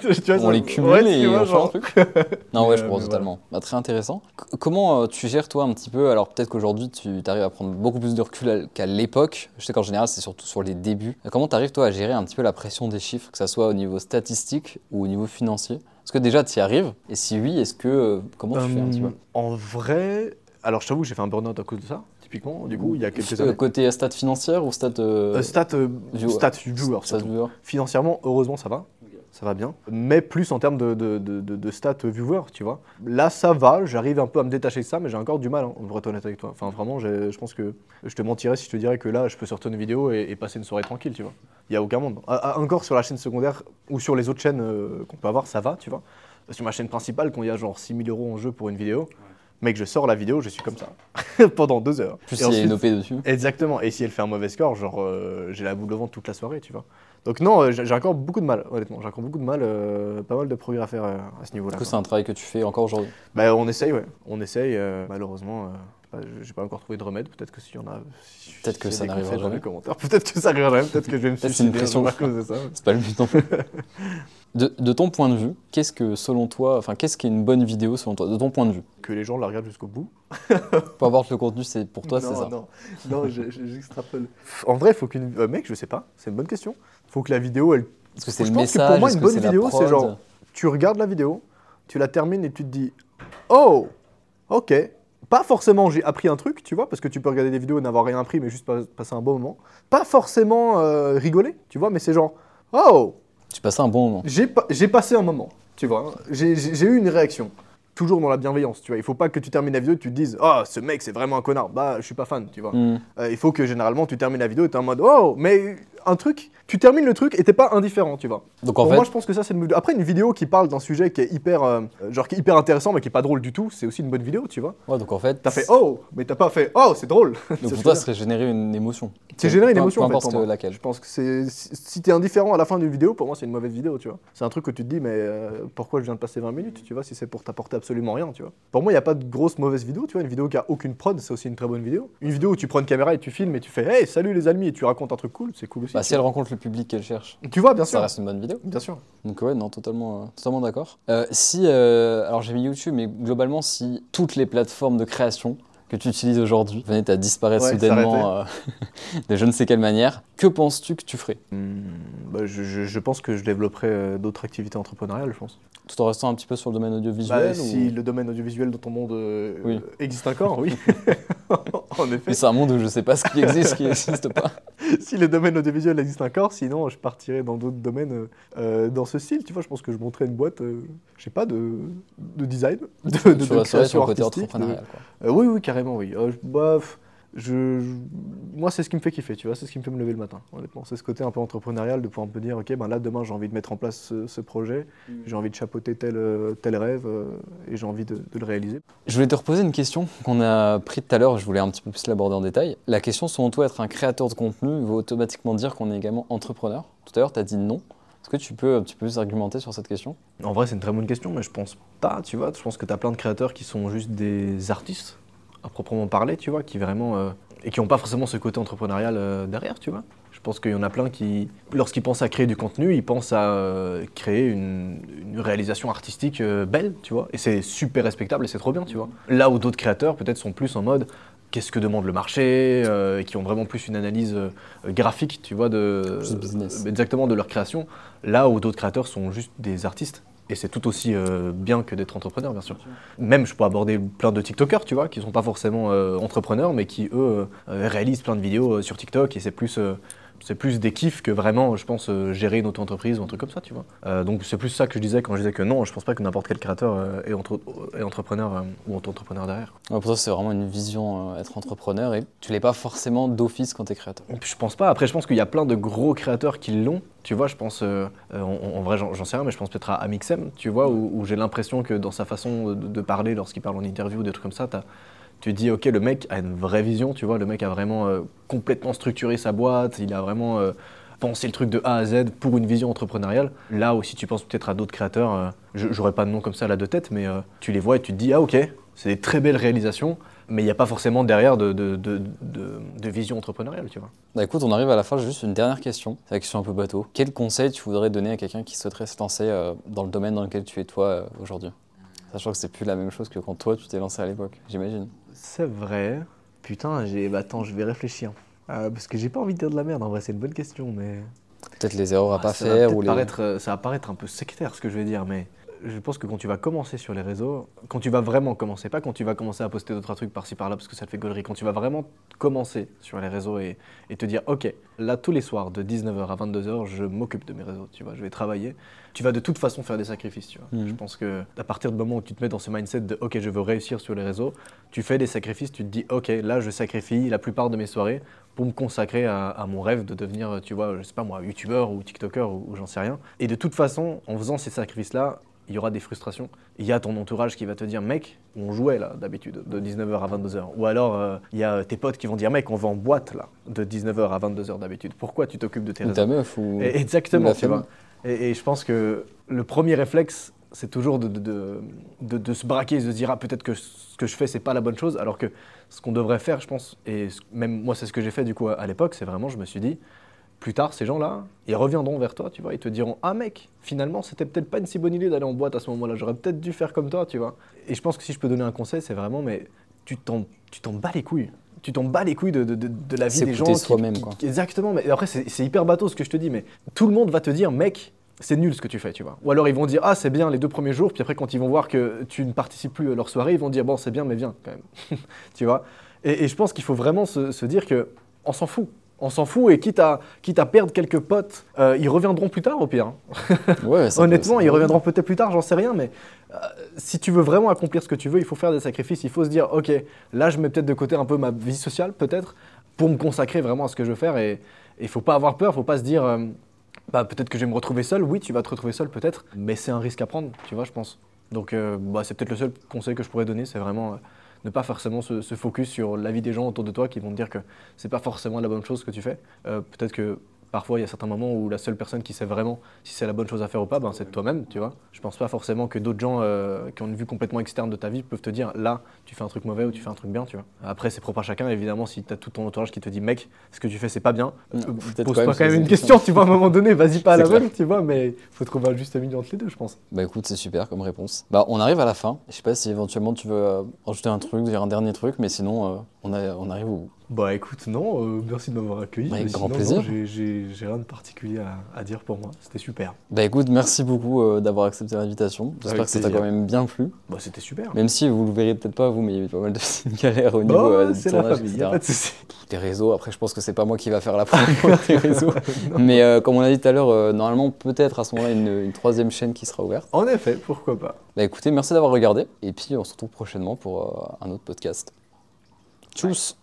Tu vois, On les cumule ouais, et tu vois, on fait un genre. truc. <laughs> non, ouais, je mais totalement. Bah, très intéressant. C- comment euh, tu gères, toi, un petit peu Alors, peut-être qu'aujourd'hui, tu arrives à prendre beaucoup plus de recul qu'à l'époque. Je sais qu'en général, c'est surtout sur les débuts. Euh, Comment tu arrives, toi, à gérer un petit peu la pression des chiffres, que ça soit au niveau statistique ou au niveau financier? Est-ce que déjà, tu y arrives? Et si oui, est-ce que. euh, comment tu fais un petit peu? Euh, En vrai, alors je t'avoue, j'ai fait un burn-out à cause de ça, typiquement, du coup, il y a quelques Euh, années. Côté stat financière ou stat. euh, Euh, stat, euh, viewer. stat viewer, stat surtout. viewer Financièrement, heureusement, ça va. Ça va bien. Mais plus en termes de, de, de, de- de stats viewer, tu vois. Là, ça va, j'arrive un peu à me détacher de ça, mais j'ai encore du mal, hein, pour être honnête avec toi. Enfin, vraiment, je pense que je te mentirais si je te dirais que là, je peux sortir une vidéo et, et passer une soirée tranquille, tu vois. Il n'y a aucun monde. Ah, ah, encore sur la chaîne secondaire ou sur les autres chaînes euh, qu'on peut avoir, ça va, tu vois. Sur ma chaîne principale, quand il y a genre 6000 euros en jeu pour une vidéo, mec, je sors la vidéo, je suis comme ça. <laughs> Pendant deux heures. Plus Et une ensuite- OP dessus. Exactement. Et si elle fait un mauvais score, genre, euh, j'ai la boule de ventre toute la soirée, tu vois. Donc non, euh, j'ai encore beaucoup de mal, honnêtement. J'ai encore beaucoup de mal, euh, pas mal de progrès à faire euh, à ce niveau-là. Coup, quoi. c'est un travail que tu fais encore aujourd'hui? Bah, on essaye, ouais. On essaye. euh, malheureusement, bah, j'ai pas encore trouvé de remède. Peut-être que s'il y en a, si- Peut-être que ça n'arrivera jamais. Peut-être que ça arrivera jamais. Peut-être que je vais me une suicider un pression. à cause de ça. <laughs> C'est pas le but non plus. <laughs> De, de ton point de vue, qu'est-ce que selon toi, enfin qu'est-ce qui est une bonne vidéo selon toi, de ton point de vue Que les gens la regardent jusqu'au bout. <laughs> Peu importe le contenu, c'est pour toi, c'est ça? Non, non, je- je- j'extrapole. En vrai, faut qu'une. euh, mec, je sais pas, c'est une bonne question. Faut que la vidéo, elle Est-ce que c'est Je le pense que message pour moi, une bonne vidéo, c'est genre- tu regardes la vidéo, tu la termines et tu te dis Oh, ok. Pas forcément j'ai appris un truc, tu vois, parce que tu peux regarder des vidéos et n'avoir rien appris, mais juste pas- passer un bon moment. Pas forcément euh, rigoler, tu vois, mais c'est genre Oh, Tu passes un bon moment. j'ai pa- j'ai passé un moment, tu vois. J'ai eu une réaction. Toujours dans la bienveillance, tu vois. Il faut pas que tu termines la vidéo et tu te dises Oh, ce mec, c'est vraiment un connard. Bah, je suis pas fan, tu vois. Hmm. Euh, il faut que généralement tu termines la vidéo et t'es en mode Oh, mais un truc, tu termines le truc et t'es pas indifférent, tu vois. Donc en Pour fait, moi, je pense que ça, c'est une. Après, une vidéo qui parle d'un sujet qui est hyper, euh, genre qui est hyper intéressant, mais qui est pas drôle du tout, c'est aussi une bonne vidéo, tu vois. ouais, donc en fait, T'as fait oh, mais t'as pas fait oh, c'est drôle. donc ce <laughs> pour toi, ça serait générer une émotion. C'est générer une émotion, en fait, importe pour moi. laquelle. Je pense que c'est si t'es indifférent à la fin d'une vidéo, pour moi, c'est une mauvaise vidéo, tu vois. C'est un truc que tu te dis, mais euh, pourquoi je viens de passer 20 minutes, tu vois, si c'est pour t'apporter absolument rien, tu vois. Pour moi, il y a pas de grosse mauvaise vidéo, tu vois. Une vidéo qui a aucune prod, c'est aussi une très bonne vidéo. Une vidéo où tu prends une caméra et tu filmes et tu fais hey, salut les amis et tu racontes un truc cool, c'est cool aussi. Bah, tu si elle rencontre le public qu'elle cherche. Tu vois, bien ça sûr. reste une bonne vidéo. Bien sûr. Donc ouais, non, totalement, euh, totalement d'accord. Euh, si, euh, alors j'ai mis YouTube, mais globalement, si toutes les plateformes de création que tu utilises aujourd'hui venaient à disparaître Ouais, soudainement euh, <laughs> de je ne sais quelle manière, que penses-tu que tu ferais? Hmm, bah, je, je- je pense que je développerai euh, d'autres activités entrepreneuriales, je pense. Tout en restant un petit peu sur le domaine audiovisuel Bah, ou- Si le domaine audiovisuel dans ton monde euh, Oui. existe encore, oui. <laughs> <laughs> en effet. Mais c'est un monde où je sais pas ce qui existe, ce qui n'existe pas. si le domaine audiovisuel existe encore, sinon je partirais dans d'autres domaines dans ce style. Tu vois, je pense que je monterais une boîte, je sais pas, de, de design, de, de, de création sur le côté entrepreneurial. quoi. Oui, oui, carrément, oui. Euh, je, je- moi, c'est ce qui me fait kiffer, tu vois, c'est ce qui me fait me lever le matin, honnêtement. C'est ce côté un peu entrepreneurial de pouvoir me dire, ok, ben là, demain, j'ai envie de mettre en place ce, ce projet, j'ai envie de chapeauter tel, euh, tel rêve, euh, et j'ai envie de, de le réaliser. Je voulais te reposer une question qu'on a pris tout à l'heure, je voulais un petit peu plus l'aborder en détail. La question, selon toi, être un créateur de contenu veut automatiquement dire qu'on est également entrepreneur? Tout à l'heure, tu as dit non. Est-ce que tu peux un petit peu plus argumenter sur cette question? En vrai, c'est une très bonne question, mais je pense pas, tu vois. Je pense que tu as plein de créateurs qui sont juste des artistes, à proprement parler, tu vois, qui vraiment. euh, et qui n'ont pas forcément ce côté entrepreneurial euh, derrière, tu vois. Je pense qu'il y en a plein qui, lorsqu'ils pensent à créer du contenu, ils pensent à euh, créer une, une réalisation artistique belle, tu vois. Et c'est super respectable et c'est trop bien, tu vois. Là où d'autres créateurs, peut-être, sont plus en mode qu'est-ce que demande le marché, et qui ont vraiment plus une analyse graphique, tu vois, de, Plus business. exactement de leur création. Là où d'autres créateurs sont juste des artistes. Et c'est tout aussi euh, bien que d'être entrepreneur, bien sûr. Même, je peux aborder plein de TikTokers, tu vois, qui sont pas forcément euh, entrepreneurs, mais qui, eux, euh, réalisent plein de vidéos sur TikTok. Et c'est plus, c'est plus des kiffs que vraiment, je pense, euh, gérer une auto-entreprise ou un truc comme ça, tu vois. Euh, donc, c'est plus ça que je disais quand je disais que non, je pense pas que n'importe quel créateur euh, est, entre- est entrepreneur ou auto-entrepreneur derrière. Ouais, Pour toi, c'est vraiment une vision, être entrepreneur, et tu l'es pas forcément d'office quand tu es créateur. Je pense pas. Après, je pense qu'il y a plein de gros créateurs qui l'ont. Tu vois, je pense, euh, en, en vrai, j'en sais rien, mais je pense peut-être à Amixem, tu vois, où, où j'ai l'impression que dans sa façon de, de parler, lorsqu'il parle en interview ou des trucs comme ça, t'as- tu dis, ok, le mec a une vraie vision, tu vois, le mec a vraiment euh, complètement structuré sa boîte, il a vraiment euh, pensé le truc de A à Z pour une vision entrepreneuriale. Là aussi, tu penses peut-être à d'autres créateurs, euh, j'aurais pas de nom comme ça là de tête, mais euh, tu les vois et tu te dis, ah ok, c'est des très belles réalisations, mais il n'y a pas forcément derrière de, de, de- vision entrepreneuriale, tu vois. Bah écoute, on arrive à la fin, juste une dernière question. C'est la question un peu bateau. Quel conseil tu voudrais donner à quelqu'un qui souhaiterait se lancer dans le domaine dans lequel tu es toi aujourd'hui? Sachant que c'est plus la même chose que quand toi tu t'es lancé à l'époque, j'imagine. C'est vrai. Putain, j'ai. bah, attends, je vais réfléchir. Euh, parce que j'ai pas envie de dire de la merde, en vrai, c'est une bonne question, mais. Peut-être les erreurs à Ah, pas ça faire ou les. paraître, euh, ça va paraître un peu sectaire ce que je vais dire, mais je pense que quand tu vas commencer sur les réseaux, quand tu vas vraiment commencer, pas quand tu vas commencer à poster d'autres trucs par-ci par-là parce que ça te fait gaulerie, quand tu vas vraiment commencer sur les réseaux et, et te dire, ok, là tous les soirs de 19h à 22h, je m'occupe de mes réseaux, tu vois, je vais travailler. Tu vas de toute façon faire des sacrifices, tu vois. Mhm. Je pense que à partir du moment où tu te mets dans ce mindset de, ok, je veux réussir sur les réseaux, tu fais des sacrifices, tu te dis, ok, là je sacrifie la plupart de mes soirées pour me consacrer à, à mon rêve de devenir, tu vois, je sais pas moi, youtubeur ou tiktoker ou, ou j'en sais rien. Et de toute façon, en faisant ces sacrifices-là, il y aura des frustrations. Il y a ton entourage qui va te dire, mec, on jouait là d'habitude, de 19h à 22h. Ou alors, euh, il y a tes potes qui vont dire, mec, on va en boîte là, de 19h à 22h d'habitude. Pourquoi tu t'occupes de tes réseaux ta meuf ou. et- Exactement, la tu famille. vois. Et, et je pense que le premier réflexe, c'est toujours de, de, de, de- de se braquer et de se dire ah, peut-être que ce que je fais, c'est pas la bonne chose. Alors que ce qu'on devrait faire, je pense, et même moi, c'est ce que j'ai fait du coup à, à l'époque, c'est vraiment, je me suis dit, plus tard, ces gens-là, ils reviendront vers toi, tu vois, ils te diront ah mec, finalement, c'était peut-être pas une si bonne idée d'aller en boîte à ce moment-là. J'aurais peut-être dû faire comme toi, tu vois. Et je pense que si je peux donner un conseil, c'est vraiment, mais tu t'en, bats les couilles. tu t'en bats les couilles de, de- de- de la vie des gens. Qui- soi-même, quoi. Exactement, mais après, c'est c'est hyper bateau ce que je te dis, mais tout le monde va te dire, mec, c'est nul ce que tu fais, tu vois. Ou alors ils vont dire, ah, c'est bien les deux premiers jours, puis après, quand ils vont voir que tu ne participes plus à leur soirée, ils vont dire, bon, c'est bien, mais viens quand même. <laughs> tu vois. Et, et je pense qu'il faut vraiment se, se dire que on s'en fout. On s'en fout et quitte à, quitte à perdre quelques potes, euh, ils reviendront plus tard au pire. hein. <laughs> Ouais, ça peut- Honnêtement, ils reviendront peut-être plus tard, j'en sais rien, mais euh, si tu veux vraiment accomplir ce que tu veux, il faut faire des sacrifices. Il faut se dire, ok, là, je mets peut-être de côté un peu ma vie sociale, peut-être, pour me consacrer vraiment à ce que je veux faire. Et il faut pas avoir peur, il faut pas se dire, euh, bah, peut-être que je vais me retrouver seul. Oui, tu vas te retrouver seul, peut-être, mais c'est un risque à prendre, tu vois, je pense. Donc, bah, c'est peut-être le seul conseil que je pourrais donner, c'est vraiment ne pas forcément se, focus sur la vie des gens autour de toi qui vont te dire que c'est pas forcément la bonne chose que tu fais. Euh, peut-être que parfois il y a certains moments où la seule personne qui sait vraiment si c'est la bonne chose à faire ou pas, ben, c'est toi-même, tu vois. Je pense pas forcément que d'autres gens euh, qui ont une vue complètement externe de ta vie peuvent te dire là, tu fais un truc mauvais ou tu fais un truc bien, tu vois. Après, c'est propre à chacun, évidemment, si tu as tout ton entourage qui te dit mec, ce que tu fais c'est pas bien, Non, euh, peut-être pose quand même quand une question, tu vois, à un moment donné, vas-y pas à <laughs> la bonne, tu vois, mais faut trouver un juste milieu entre les deux, je pense. Bah écoute, c'est super comme réponse. Bah on arrive à la fin. Je sais pas si éventuellement tu veux euh, rajouter un truc, dire un dernier truc, mais sinon euh, on, a- on arrive au bout. Bah écoute, non, euh, merci de m'avoir accueilli. Avec grand sinon, plaisir. j'ai- rien de particulier à, à dire pour moi, c'était super. Bah écoute, merci beaucoup euh, d'avoir accepté l'invitation. J'espère que ça t'a quand même bien plu. Bah c'était super. Même si vous le verrez peut-être pas vous, mais il y a eu pas mal de <laughs> petites galères au niveau Bah, euh, du la tournage, famille, y etc. a pas de. Tes réseaux, après je pense que c'est pas moi qui va faire la <laughs> promo tes <laughs> réseaux. Mais euh, comme on a dit tout à l'heure, normalement peut-être à ce moment-là une, une troisième chaîne qui sera ouverte. En effet, pourquoi pas. Bah écoutez, merci d'avoir regardé. Et puis on se retrouve prochainement pour un autre podcast. Tschüss.